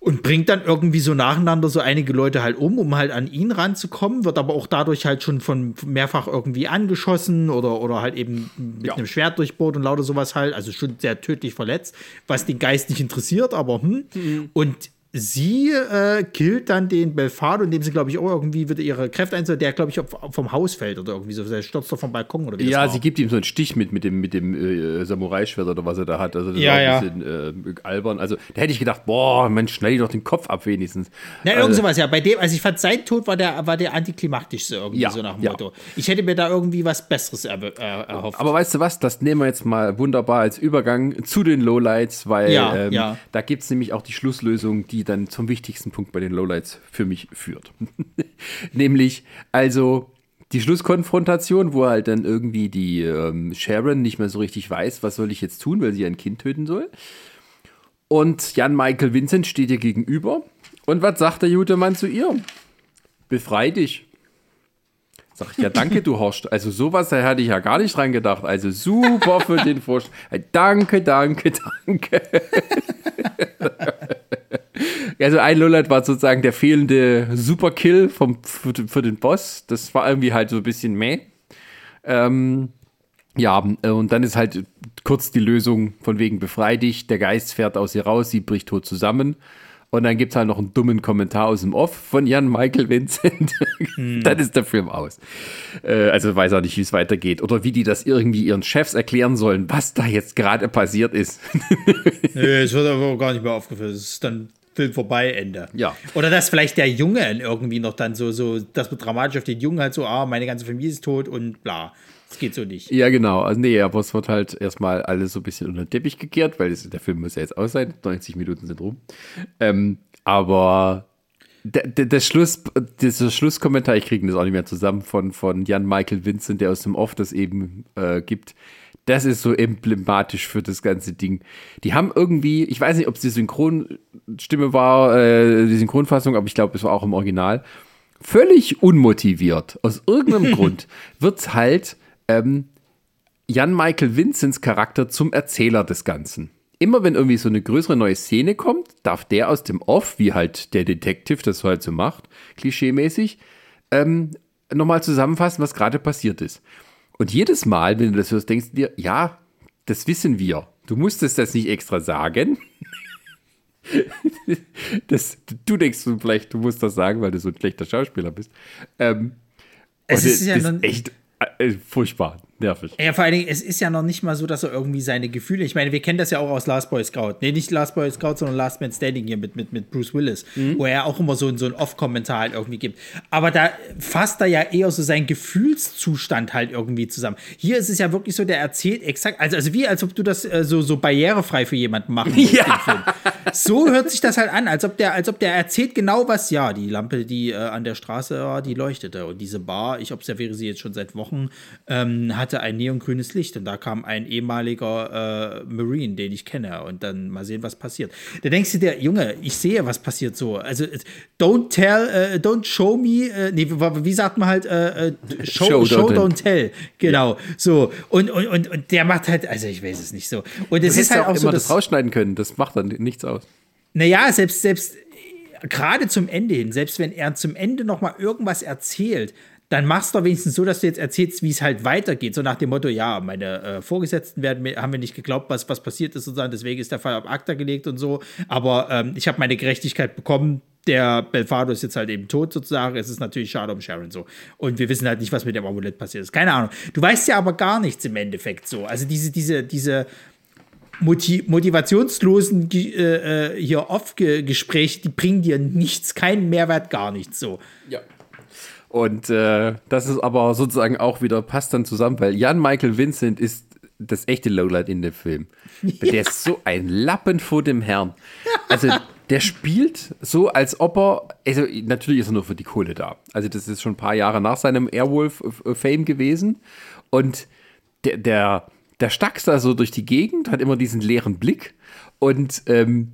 Und bringt dann irgendwie so nacheinander so einige Leute halt um, um halt an ihn ranzukommen, wird aber auch dadurch halt schon von mehrfach irgendwie angeschossen oder, oder halt eben mit Ja. einem Schwert durchbohrt und lauter sowas halt, also schon sehr tödlich verletzt, was den Geist nicht interessiert, aber hm. Und sie äh, killt dann den Belfado, indem sie, glaube ich, auch irgendwie wieder ihre Kräfte einsetzt, der, glaube ich, vom Haus fällt oder irgendwie so, der stürzt doch vom Balkon oder wie Ja, sie gibt ihm so einen Stich mit, mit dem, mit dem äh, Samurai-Schwert oder was er da hat. Also das Ja, ist ja. ein bisschen äh, albern. Also da hätte ich gedacht, boah, Mensch, schneid dir doch den Kopf ab wenigstens. Na, Also, irgend sowas, ja. Bei dem, also ich fand, sein Tod war der, war der antiklimatischste irgendwie, Ja, so nach dem ja. Motto. Ich hätte mir da irgendwie was Besseres er, äh, erhofft. Aber weißt du was, das nehmen wir jetzt mal wunderbar als Übergang zu den Lowlights, weil Ja, ähm, ja. da gibt es nämlich auch die Schlusslösung, die dann zum wichtigsten Punkt bei den Lowlights für mich führt. [LAUGHS] nämlich, also die Schlusskonfrontation, wo halt dann irgendwie die ähm, Sharon nicht mehr so richtig weiß, was soll ich jetzt tun, weil sie ein Kind töten soll. Und Jan Michael Vincent steht ihr gegenüber. Und was sagt der gute Mann zu ihr? Befrei dich. Sag ich, ja, danke, du Horst. Also sowas da hatte ich ja gar nicht dran gedacht. Also super für den Vorschlag. Danke, danke, danke. [LAUGHS] Also ein Lowlight war sozusagen der fehlende Superkill vom, für, für den Boss. Das war irgendwie halt so ein bisschen meh. Ähm, ja, äh, und dann ist halt kurz die Lösung von wegen befrei dich. Der Geist fährt aus ihr raus, sie bricht tot zusammen. Und dann gibt es halt noch einen dummen Kommentar aus dem Off von Jan Michael Vincent. Hm. [LAUGHS] dann ist der Film aus. Äh, also weiß auch nicht, wie es weitergeht. Oder wie die das irgendwie ihren Chefs erklären sollen, was da jetzt gerade passiert ist. Nö, es wird aber gar nicht mehr aufgeführt. Es ist dann Film vorbei, Ende. Ja. Oder dass vielleicht der Junge irgendwie noch dann so, so, das wird dramatisch auf den Jungen halt so, ah, meine ganze Familie ist tot und bla. Das geht so nicht. Ja, genau. Also, nee, aber es wird halt erstmal alles so ein bisschen unter den Teppich gekehrt, weil es, der Film muss ja jetzt aus sein. 90 Minuten sind rum. Ähm, aber der, der, der, Schluss, dieser Schlusskommentar, ich kriege das auch nicht mehr zusammen, von, von Jan Michael Vincent, der aus dem Off das eben äh, gibt. Das ist so emblematisch für das ganze Ding. Die haben irgendwie, ich weiß nicht, ob es die Synchronstimme war, äh, die Synchronfassung, aber ich glaube, es war auch im Original. Völlig unmotiviert, aus irgendeinem [LAUGHS] Grund, wird es halt ähm, Jan Michael Vincents Charakter zum Erzähler des Ganzen. Immer wenn irgendwie so eine größere neue Szene kommt, darf der aus dem Off, wie halt der Detective das halt so macht, klischeemäßig, ähm, nochmal zusammenfassen, was gerade passiert ist. Und jedes Mal, wenn du das hörst, denkst du dir, ja, das wissen wir. Du musstest das nicht extra sagen. [LAUGHS] das, du denkst vielleicht, du musst das sagen, weil du so ein schlechter Schauspieler bist. Ähm, es ist, ja ist echt äh, furchtbar nervig. Ja, vor allen Dingen, es ist ja noch nicht mal so, dass er irgendwie seine Gefühle, ich meine, wir kennen das ja auch aus Last Boy Scout. Nee, nicht Last Boy Scout, sondern Last Man Standing hier mit, mit, mit Bruce Willis, mhm. wo er auch immer so, so ein Off-Kommentar halt irgendwie gibt. Aber da fasst er ja eher so seinen Gefühlszustand halt irgendwie zusammen. Hier ist es ja wirklich so, der erzählt exakt, also, also wie, als ob du das äh, so, so barrierefrei für jemanden machen musst. [LAUGHS] Ja. So hört sich das halt an, als ob der, als ob der erzählt genau was, ja, die Lampe, die äh, an der Straße war, die leuchtete. Und diese Bar, ich observiere sie jetzt schon seit Wochen, ähm, hatte ein neongrünes Licht und da kam ein ehemaliger äh, Marine, den ich kenne und dann mal sehen, was passiert. Da denkst du dir, Junge, ich sehe, was passiert so. Also don't tell, uh, don't show me, uh, nee, wie sagt man halt, uh, show, show, show, don't, don't tell. Genau, ja. so. Und, und, und, und der macht halt, also ich weiß es nicht so. Und es ist halt auch, auch so, das rausschneiden können, das macht dann nichts aus. Naja, selbst, selbst gerade zum Ende hin, selbst wenn er zum Ende noch mal irgendwas erzählt, dann machst du wenigstens so, dass du jetzt erzählst, wie es halt weitergeht. So nach dem Motto, ja, meine äh, Vorgesetzten werden, haben wir nicht geglaubt, was, was passiert ist sozusagen, deswegen ist der Fall ab ACTA gelegt und so. Aber ähm, ich habe meine Gerechtigkeit bekommen. Der Belfado ist jetzt halt eben tot sozusagen. Es ist natürlich schade um Sharon so. Und wir wissen halt nicht, was mit dem Amulett passiert ist. Keine Ahnung. Du weißt ja aber gar nichts im Endeffekt so. Also diese, diese, diese Motiv motivationslosen äh, äh, hier Off-Gespräche, die bringen dir nichts, keinen Mehrwert, gar nichts so. Ja. Und äh, das ist aber sozusagen auch wieder, passt dann zusammen, weil Jan Michael Vincent ist das echte Lowlight in dem Film. Ja. Der ist so ein Lappen vor dem Herrn. Also der spielt so, als ob er, also natürlich ist er nur für die Kohle da. Also das ist schon ein paar Jahre nach seinem Airwolf-Fame gewesen. Und der, der, der stackst da so durch die Gegend, hat immer diesen leeren Blick und ähm,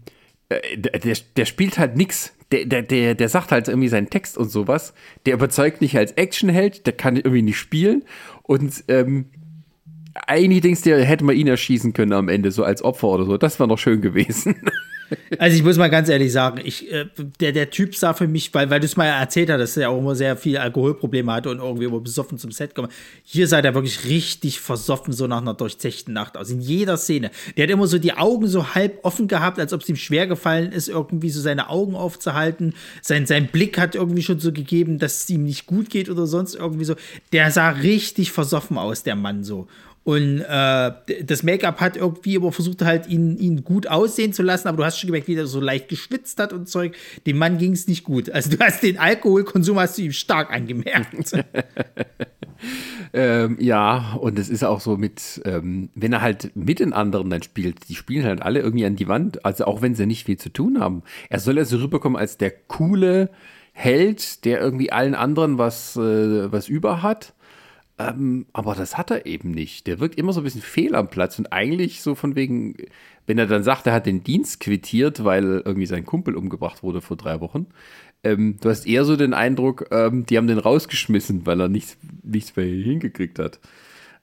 äh, der, der spielt halt nichts der, der, der, der sagt halt irgendwie seinen Text und sowas. Der überzeugt nicht als Actionheld, der kann irgendwie nicht spielen. Und ähm, eigentlich denkst du, hätte man ihn erschießen können am Ende, so als Opfer oder so. Das wäre noch schön gewesen. [LAUGHS] Also ich muss mal ganz ehrlich sagen, ich, äh, der, der Typ sah für mich, weil, weil du es mal erzählt hast, dass er auch immer sehr viel Alkoholprobleme hatte und irgendwie immer besoffen zum Set kommt. Hier sah der wirklich richtig versoffen, so nach einer durchzechten Nacht aus. In jeder Szene. Der hat immer so die Augen so halb offen gehabt, als ob es ihm schwer gefallen ist, irgendwie so seine Augen aufzuhalten. Sein, sein Blick hat irgendwie schon so gegeben, dass es ihm nicht gut geht oder sonst irgendwie so. Der sah richtig versoffen aus, der Mann so. Und äh, das Make-up hat irgendwie aber versucht halt, ihn, ihn gut aussehen zu lassen, aber du hast schon gemerkt, wie er so leicht geschwitzt hat und Zeug. Dem Mann ging es nicht gut. Also du hast den Alkoholkonsum hast du ihm stark angemerkt. [LAUGHS] [LAUGHS] ähm, ja, und es ist auch so mit, ähm, wenn er halt mit den anderen dann spielt, die spielen halt alle irgendwie an die Wand, also auch wenn sie nicht viel zu tun haben. Er soll also rüberkommen als der coole Held, der irgendwie allen anderen was, äh, was über hat ähm, aber das hat er eben nicht. Der wirkt immer so ein bisschen fehl am Platz und eigentlich so von wegen, wenn er dann sagt, er hat den Dienst quittiert, weil irgendwie sein Kumpel umgebracht wurde vor drei Wochen. Ähm, du hast eher so den Eindruck, ähm, die haben den rausgeschmissen, weil er nichts, nichts mehr hingekriegt hat.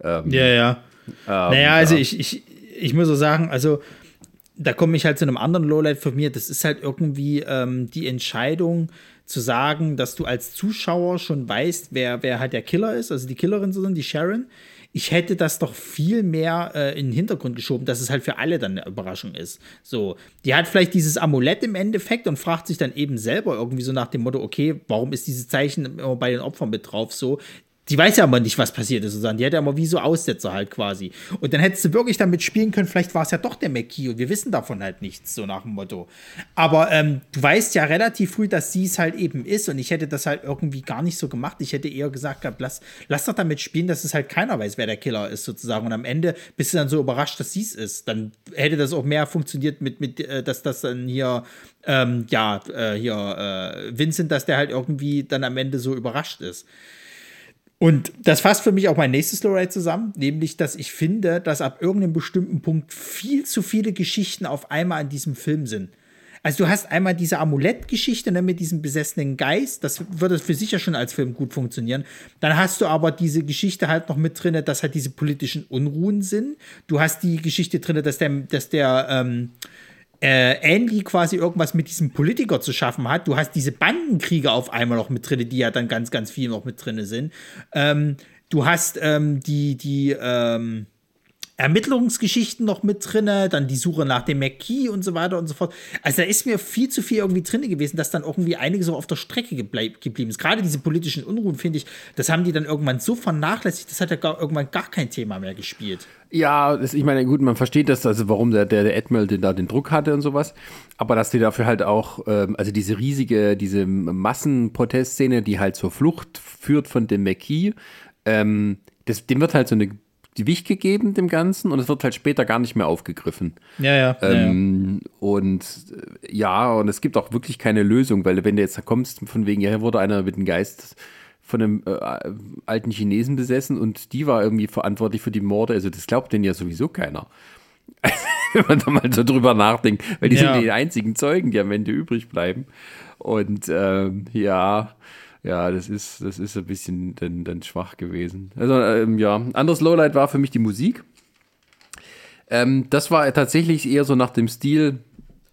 Ähm, ja, ja. Ähm, naja, also ja. ich, ich, ich muss so sagen, also da komme ich halt zu einem anderen Lowlight von mir. Das ist halt irgendwie ähm, die Entscheidung, zu sagen, dass du als Zuschauer schon weißt, wer, wer halt der Killer ist, also die Killerin so sind, die Sharon. ich hätte das doch viel mehr äh, in den Hintergrund geschoben, dass es halt für alle dann eine Überraschung ist. So, die hat vielleicht dieses Amulett im Endeffekt und fragt sich dann eben selber irgendwie so nach dem Motto, okay, warum ist dieses Zeichen immer bei den Opfern mit drauf so? Die weiß ja aber nicht, was passiert ist, sozusagen. Die hat ja immer wie so Aussetzer halt quasi. Und dann hättest du wirklich damit spielen können, vielleicht war es ja doch der McKee und wir wissen davon halt nichts, so nach dem Motto. Aber ähm, du weißt ja relativ früh, dass sie es halt eben ist und ich hätte das halt irgendwie gar nicht so gemacht. Ich hätte eher gesagt gehabt, lass, lass doch damit spielen, dass es halt keiner weiß, wer der Killer ist, sozusagen. Und am Ende bist du dann so überrascht, dass sie es ist. Dann hätte das auch mehr funktioniert mit, mit äh, dass das dann hier, ähm, ja, äh, hier, äh, Vincent, dass der halt irgendwie dann am Ende so überrascht ist. Und das fasst für mich auch mein nächstes Lowride zusammen, nämlich, dass ich finde, dass ab irgendeinem bestimmten Punkt viel zu viele Geschichten auf einmal in diesem Film sind. Also du hast einmal diese Amulettgeschichte ne, mit diesem besessenen Geist, das würde für sich ja schon als Film gut funktionieren. Dann hast du aber diese Geschichte halt noch mit drin, dass halt diese politischen Unruhen sind. Du hast die Geschichte drin, dass der, dass der ähm, äh, Andy quasi irgendwas mit diesem Politiker zu schaffen hat. Du hast diese Bandenkriege auf einmal noch mit drin, die ja dann ganz, ganz viel noch mit drin sind. Ähm, du hast ähm, die, die, ähm, Ermittlungsgeschichten noch mit drinne, dann die Suche nach dem McKee und so weiter und so fort. Also da ist mir viel zu viel irgendwie drin gewesen, dass dann irgendwie einiges so auf der Strecke geblieben ist. Gerade diese politischen Unruhen, finde ich, das haben die dann irgendwann so vernachlässigt, das hat ja gar, irgendwann gar kein Thema mehr gespielt. Ja, das, ich meine, gut, man versteht das, also warum der, der, der Admiral den, da den Druck hatte und sowas, aber dass die dafür halt auch, ähm, also diese riesige, diese Massenprotestszene, die halt zur Flucht führt von dem McKee, ähm, das, dem wird halt so eine Gewicht gegeben dem Ganzen und es wird halt später gar nicht mehr aufgegriffen. Ja, ja. Ähm, ja, ja. Und äh, ja, und es gibt auch wirklich keine Lösung, weil wenn du jetzt da kommst, von wegen, ja, hier wurde einer mit dem Geist von einem äh, alten Chinesen besessen und die war irgendwie verantwortlich für die Morde, also das glaubt denen ja sowieso keiner. [LAUGHS] wenn man da mal so drüber nachdenkt, weil die ja. sind die einzigen Zeugen, die am Ende übrig bleiben. Und ähm, ja, ja, das ist, das ist ein bisschen dann, dann schwach gewesen. Also, ähm, ja, anderes Lowlight war für mich die Musik. Ähm, das war tatsächlich eher so nach dem Stil,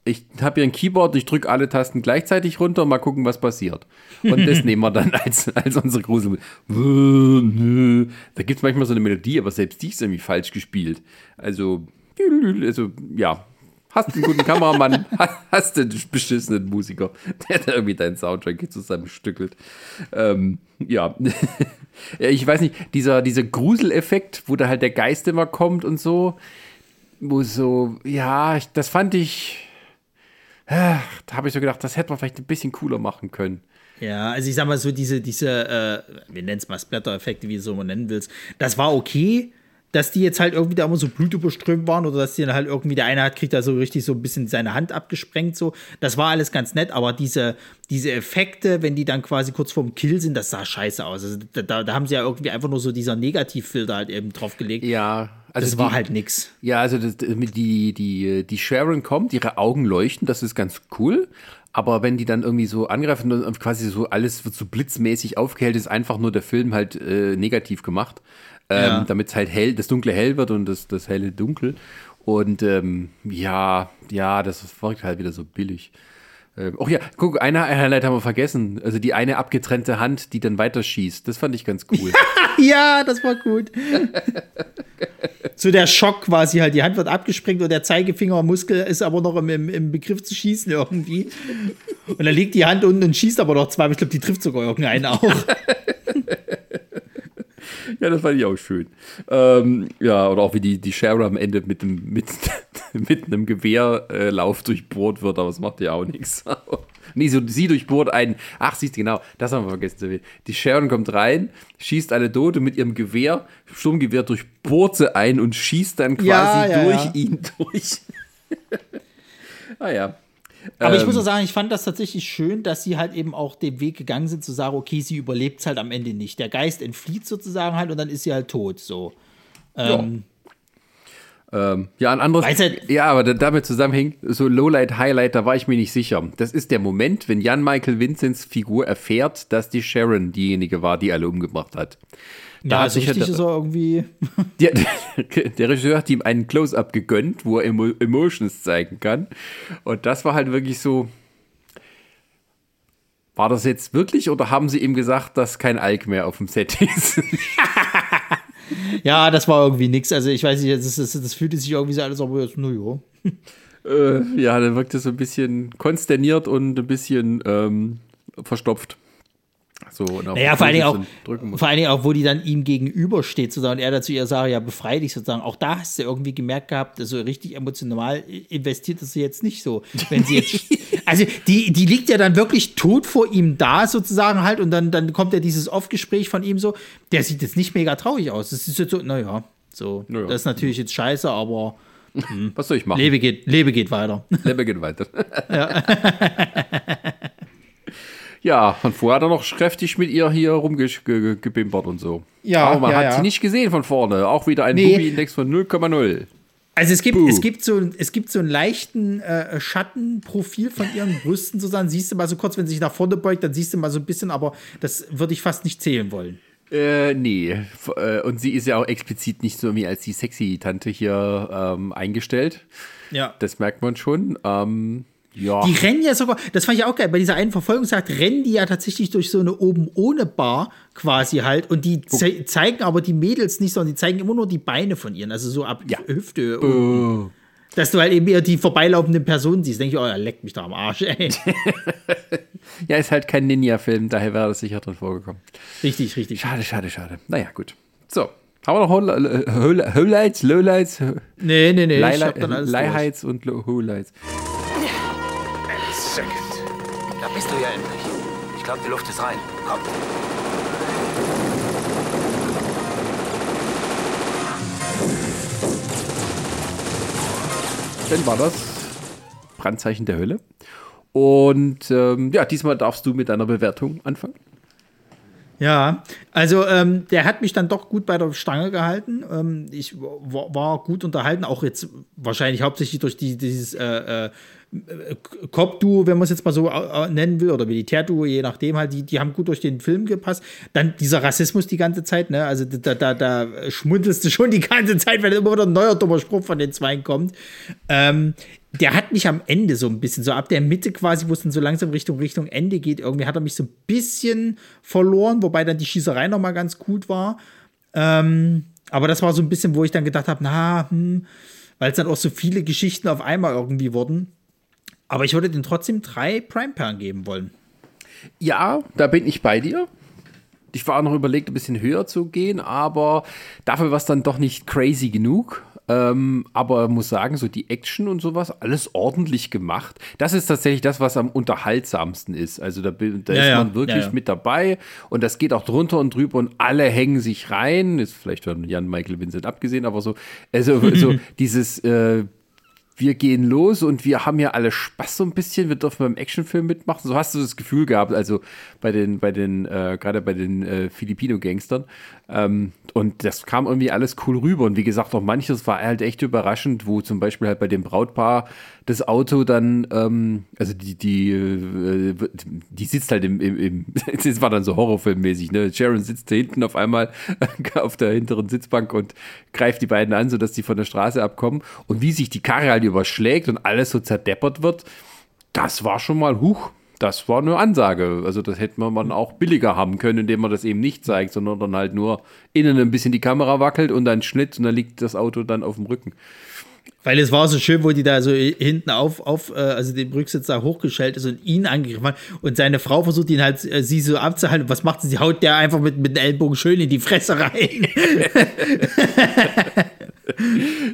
ich habe hier ein Keyboard, ich drücke alle Tasten gleichzeitig runter, mal gucken, was passiert. Und das [LAUGHS] nehmen wir dann als, als unsere Grusel. Da gibt es manchmal so eine Melodie, aber selbst die ist irgendwie falsch gespielt. Also, also ja, hast einen guten Kameramann, [LAUGHS] hast einen beschissenen Musiker, der da irgendwie deinen Soundtrack zusammenstückelt. Ähm, [LAUGHS] ja. ich weiß nicht, dieser, dieser Gruseleffekt, wo da halt der Geist immer kommt und so, wo so, ja, das fand ich, da habe ich so gedacht, das hätte man vielleicht ein bisschen cooler machen können. Ja, also ich sag mal so, diese, diese, äh, wir nennen es mal Splatter-Effekte, wie du es so nennen willst, das war okay dass die jetzt halt irgendwie da immer so blutüberströmt waren oder dass die dann halt irgendwie der eine hat, kriegt da so richtig so ein bisschen seine Hand abgesprengt, so. Das war alles ganz nett, aber diese, diese Effekte, wenn die dann quasi kurz vorm Kill sind, das sah scheiße aus. Also da, da haben sie ja irgendwie einfach nur so dieser Negativfilter halt eben draufgelegt. Ja. Also das die, war halt nix. Ja, also das, die, die, die Sharon kommt, ihre Augen leuchten, das ist ganz cool. Aber wenn die dann irgendwie so angreifen und quasi so alles wird so blitzmäßig aufgehellt, ist einfach nur der Film halt äh, negativ gemacht ähm, ja. damit es halt hell, das Dunkle hell wird und das, das Helle dunkel. Und ähm, ja, ja, das wirkt halt wieder so billig. Ähm, oh ja, guck, eine Highlight haben wir vergessen. Also die eine abgetrennte Hand, die dann weiterschießt. Das fand ich ganz cool. [LAUGHS] ja, das war gut. [LAUGHS] so der Schock quasi halt, die Hand wird abgesprengt und der Zeigefingermuskel ist aber noch im, im, im, Begriff zu schießen irgendwie. Und dann liegt die Hand unten und schießt aber noch zwei. Ich glaube, die trifft sogar irgendeinen auch. [LAUGHS] Ja, das fand ich auch schön. Ähm, ja, oder auch wie die, die Shara am Ende mit, dem, mit, [LAUGHS] mit einem Gewehrlauf äh, durchbohrt wird, aber das macht ja auch nichts. [LAUGHS] nee, so, sie durchbohrt einen. Ach, siehst du, genau, das haben wir vergessen zu erwähnen. Die Sharon kommt rein, schießt eine Dote mit ihrem Gewehr, Sturmgewehr durchbohrt sie ein und schießt dann quasi ja, ja, durch ja. ihn [LAUGHS] durch. ah ja. Aber ähm, ich muss ähm. auch sagen, ich fand das tatsächlich schön, dass sie halt eben auch den Weg gegangen sind, zu sagen, okay, sie überlebt es halt am Ende nicht. Der Geist entflieht sozusagen halt und dann ist sie halt tot. So. Ähm, ja. Ähm, ja, ein anderes. Halt, ja, aber damit zusammenhängt, so Lowlight, Highlight, da war ich mir nicht sicher. Das ist der Moment, wenn Jan Michael Vincents Figur erfährt, dass die Sharon diejenige war, die alle umgebracht hat. Da ja, also richtig halt, ist er irgendwie. [LAUGHS] Der, der, Regisseur hat ihm einen Close-Up gegönnt, wo er Emo Emotions zeigen kann. Und das war halt wirklich so. War das jetzt wirklich oder haben sie ihm gesagt, dass kein Alk mehr auf dem Set ist? [LAUGHS] ja, das war irgendwie nix. Also ich weiß nicht, das, das, das fühlte sich irgendwie so alles, aber jetzt, nur ja. Äh, ja, dann wirkte so ein bisschen konsterniert und ein bisschen ähm, verstopft. So, und auch Naja, vor allen, Dingen auch, vor allen Dingen auch, wo die dann ihm gegenübersteht, sozusagen, und er dazu ihr sagt, ja, befrei dich sozusagen. Auch da hast du irgendwie gemerkt gehabt, so richtig emotional investiert ist sie jetzt nicht so. Wenn sie jetzt, [LAUGHS] also die, die liegt ja dann wirklich tot vor ihm da, sozusagen halt, und dann, dann kommt ja dieses Off-Gespräch von ihm so, der sieht jetzt nicht mega traurig aus. Das ist jetzt so, naja, so, Naja. das ist natürlich jetzt scheiße, aber Was soll ich machen? Lebe geht, Lebe geht weiter. Lebe geht weiter. Ja. [LAUGHS] [LAUGHS] und vorher hat er noch kräftig mit ihr hier rumgebimbert und so. Ja, Aber man ja, hat ja. sie nicht gesehen von vorne. Auch wieder ein Nee. Bubi-Index von 0,0. Also es gibt, Buh. es gibt so, es gibt so einen leichten äh, Schattenprofil von ihren Brüsten sozusagen. Siehst du mal so kurz, wenn sie sich nach vorne beugt, dann siehst du mal so ein bisschen, aber das würde ich fast nicht zählen wollen. Äh, nee. Äh, Und sie ist ja auch explizit nicht so irgendwie als die sexy Tante hier ähm, eingestellt. Ja. Das merkt man schon. Ähm, ja. Die rennen ja sogar, das fand ich auch geil, bei dieser einen Verfolgungsjagd rennen die ja tatsächlich durch so eine oben ohne Bar quasi halt und die ze zeigen aber die Mädels nicht, sondern die zeigen immer nur die Beine von ihren, also so ab Ja. Hüfte. unten. Dass du halt eben eher die vorbeilaufenden Personen siehst. Denke ich, oh, er leckt mich da am Arsch, ey. [LAUGHS] ja, ist halt kein Ninja-Film, daher wäre das sicher drin vorgekommen. richtig, richtig. Schade, schade, schade. Naja, gut. So. Haben wir noch Holights, Lowlights, Nee, nee, nee. Leihights und. Da bist du ja endlich. Ich glaube, die Luft ist rein. Komm. Dann war das Brandzeichen der Hölle. Und ähm, ja, diesmal darfst du mit deiner Bewertung anfangen. Ja, also ähm, der hat mich dann doch gut bei der Stange gehalten. Ähm, ich war, gut unterhalten, auch jetzt wahrscheinlich hauptsächlich durch die, dieses äh, äh, Cop-Duo, wenn man es jetzt mal so nennen will, oder Militär-Duo, je nachdem halt, die, die haben gut durch den Film gepasst. Dann dieser Rassismus die ganze Zeit, ne? Also da, da, da schmunzelst du schon die ganze Zeit, wenn immer wieder ein neuer dummer Spruch von den Zweien kommt. Ähm, der hat mich am Ende so ein bisschen, so ab der Mitte quasi, wo es dann so langsam Richtung Richtung Ende geht, irgendwie hat er mich so ein bisschen verloren, wobei dann die Schießerei noch mal ganz gut war. Ähm, aber das war so ein bisschen, wo ich dann gedacht habe, na, hm, weil es dann auch so viele Geschichten auf einmal irgendwie wurden. Aber ich würde den trotzdem drei Prime-Perlen geben wollen. Ja, da bin ich bei dir. Ich war noch überlegt, ein bisschen höher zu gehen, aber dafür war es dann doch nicht crazy genug. Ähm, aber muss sagen, so die Action und sowas, alles ordentlich gemacht. Das ist tatsächlich das, was am unterhaltsamsten ist. Also da, da Ja, ist ja. man wirklich ja. mit dabei und das geht auch drunter und drüber und alle hängen sich rein. Ist vielleicht von Jan Michael Vincent abgesehen, aber so, also [LAUGHS] so dieses äh, wir gehen los und wir haben ja alle Spaß so ein bisschen, wir dürfen beim Actionfilm mitmachen. So hast du das Gefühl gehabt, also bei den, bei den, äh, gerade bei den äh, Filipino-Gangstern. Ähm, und das kam irgendwie alles cool rüber. Und wie gesagt, auch manches war halt echt überraschend, wo zum Beispiel halt bei dem Brautpaar das Auto dann, ähm, also die, die, äh, die sitzt halt im, im, im [LAUGHS] das war dann so horrorfilmmäßig, ne? Sharon sitzt da hinten auf einmal [LAUGHS] auf der hinteren Sitzbank und greift die beiden an, sodass die von der Straße abkommen. Und wie sich die Karre halt überschlägt und alles so zerdeppert wird, das war schon mal huch. Das war eine Ansage. Also, das hätte man auch billiger haben können, indem man das eben nicht zeigt, sondern dann halt nur innen ein bisschen die Kamera wackelt und dann Schnitt und dann liegt das Auto dann auf dem Rücken. Weil es war so schön, wo die da so hinten auf, auf äh, also den Rücksitz da hochgestellt ist und ihn angegriffen hat. Und seine Frau versucht ihn halt, äh, sie so abzuhalten. Was macht sie? Sie haut der einfach mit, mit dem Ellbogen schön in die Fresse rein. [LAUGHS] [LAUGHS]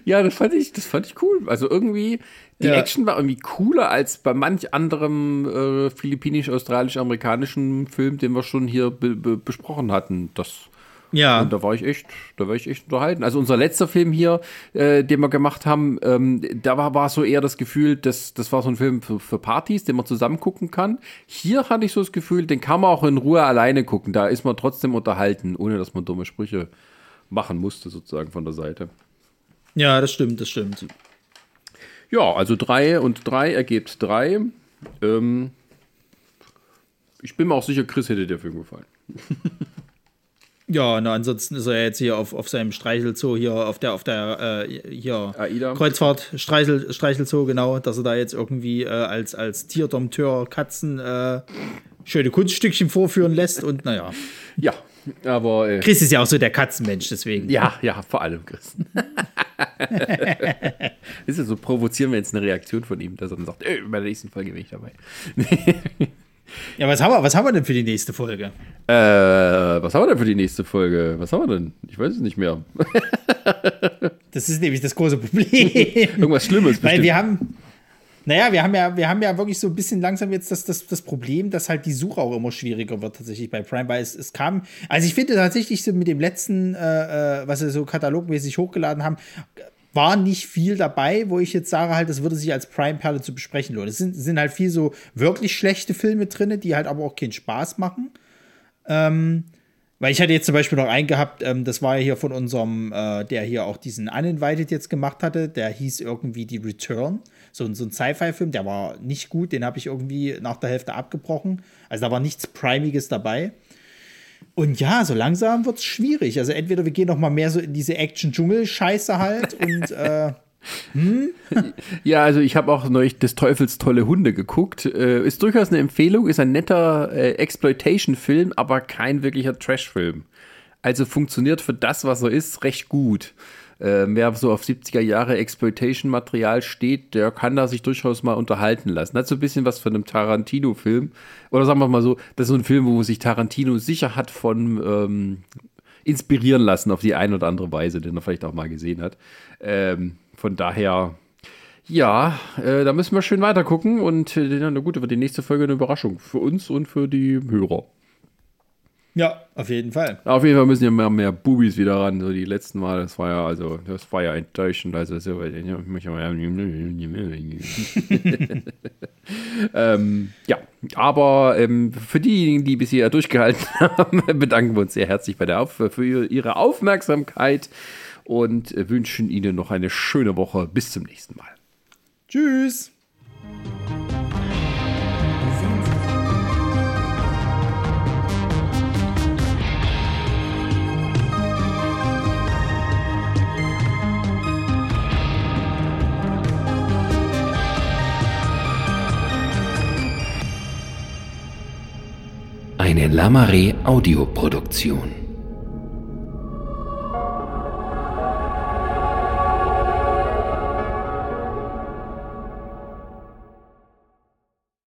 Ja, das fand ich, das fand ich cool. Also irgendwie, die Ja. Action war irgendwie cooler als bei manch anderem äh, philippinisch-australisch-amerikanischen Film, den wir schon hier be be besprochen hatten. Das ja. Und da war ich echt, da war ich echt unterhalten. Also unser letzter Film hier, äh, den wir gemacht haben, ähm, da war, war so eher das Gefühl, dass das war so ein Film für, für Partys, den man zusammen gucken kann. Hier hatte ich so das Gefühl, den kann man auch in Ruhe alleine gucken. Da ist man trotzdem unterhalten, ohne dass man dumme Sprüche machen musste, sozusagen von der Seite. Ja, das stimmt, das stimmt. Ja, also drei und drei ergibt drei. Ähm, ich bin mir auch sicher, Chris hätte der Film gefallen. [LAUGHS] Ja, na, ansonsten ist er jetzt hier auf, auf seinem Streichelzoo hier auf der auf der äh, hier Aida. Kreuzfahrt Streichel, Streichelzoo genau, dass er da jetzt irgendwie äh, als als Tierdompteur Katzen äh, schöne Kunststückchen vorführen lässt und naja. Ja, Aber. Äh, Chris ist ja auch so der Katzenmensch, deswegen. Ja, ja, vor allem Chris. [LAUGHS] ist ja so, provozieren wir jetzt eine Reaktion von ihm, dass er dann sagt, ey, bei der nächsten Folge bin ich dabei. [LAUGHS] ja, was haben, wir, was haben wir denn für die nächste Folge? Äh, was haben wir denn für die nächste Folge? Was haben wir denn? Ich weiß es nicht mehr. [LAUGHS] das ist nämlich das große Problem. Irgendwas Schlimmes. Bestimmt. Weil wir haben, naja, wir haben ja, wir haben ja wirklich so ein bisschen langsam jetzt das, das, das Problem, dass halt die Suche auch immer schwieriger wird tatsächlich bei Prime, weil es, es kam, also ich finde tatsächlich so mit dem letzten, äh, äh was sie so katalogmäßig hochgeladen haben, war nicht viel dabei, wo ich jetzt sage halt, das würde sich als Prime-Perle zu besprechen lohnen. Es sind, sind halt viel so wirklich schlechte Filme drin, die halt aber auch keinen Spaß machen. Ähm, weil ich hatte jetzt zum Beispiel noch einen gehabt, ähm, das war ja hier von unserem, äh, der hier auch diesen Uninvited jetzt gemacht hatte, der hieß irgendwie die Return. So, so ein Sci-Fi-Film, der war nicht gut, den habe ich irgendwie nach der Hälfte abgebrochen. Also da war nichts Primiges dabei. Und ja, so langsam wird es schwierig. Also entweder wir gehen noch mal mehr so in diese Action-Dschungel-Scheiße halt und äh, hm? Ja, also ich habe auch neulich des Teufels tolle Hunde geguckt. Äh, ist durchaus eine Empfehlung, ist ein netter äh, Exploitation-Film, aber kein wirklicher Trash-Film. Also funktioniert für das, was er ist, recht gut. Äh, wer so auf 70er Jahre Exploitation-Material steht, der kann da sich durchaus mal unterhalten lassen. Hat so ein bisschen was von einem Tarantino-Film. Oder sagen wir mal so, das ist so ein Film, wo sich Tarantino sicher hat von ähm, inspirieren lassen auf die eine oder andere Weise, den er vielleicht auch mal gesehen hat. Ähm, von daher, ja, äh, da müssen wir schön weiter gucken und äh, na gut, wird die nächste Folge eine Überraschung für uns und für die Hörer. Ja, auf jeden Fall. Auf jeden Fall müssen ja mehr, mehr Bubis wieder ran. So die letzten Mal, das war ja, also, das war ja enttäuschend. Also, so, [LAUGHS] ähm, ja, aber ähm, für diejenigen, die bisher durchgehalten [LAUGHS] haben, bedanken wir uns sehr herzlich bei der Auf für Ihre Aufmerksamkeit und wünschen Ihnen noch eine schöne Woche. Bis zum nächsten Mal. Tschüss. Eine Lamare Audioproduktion.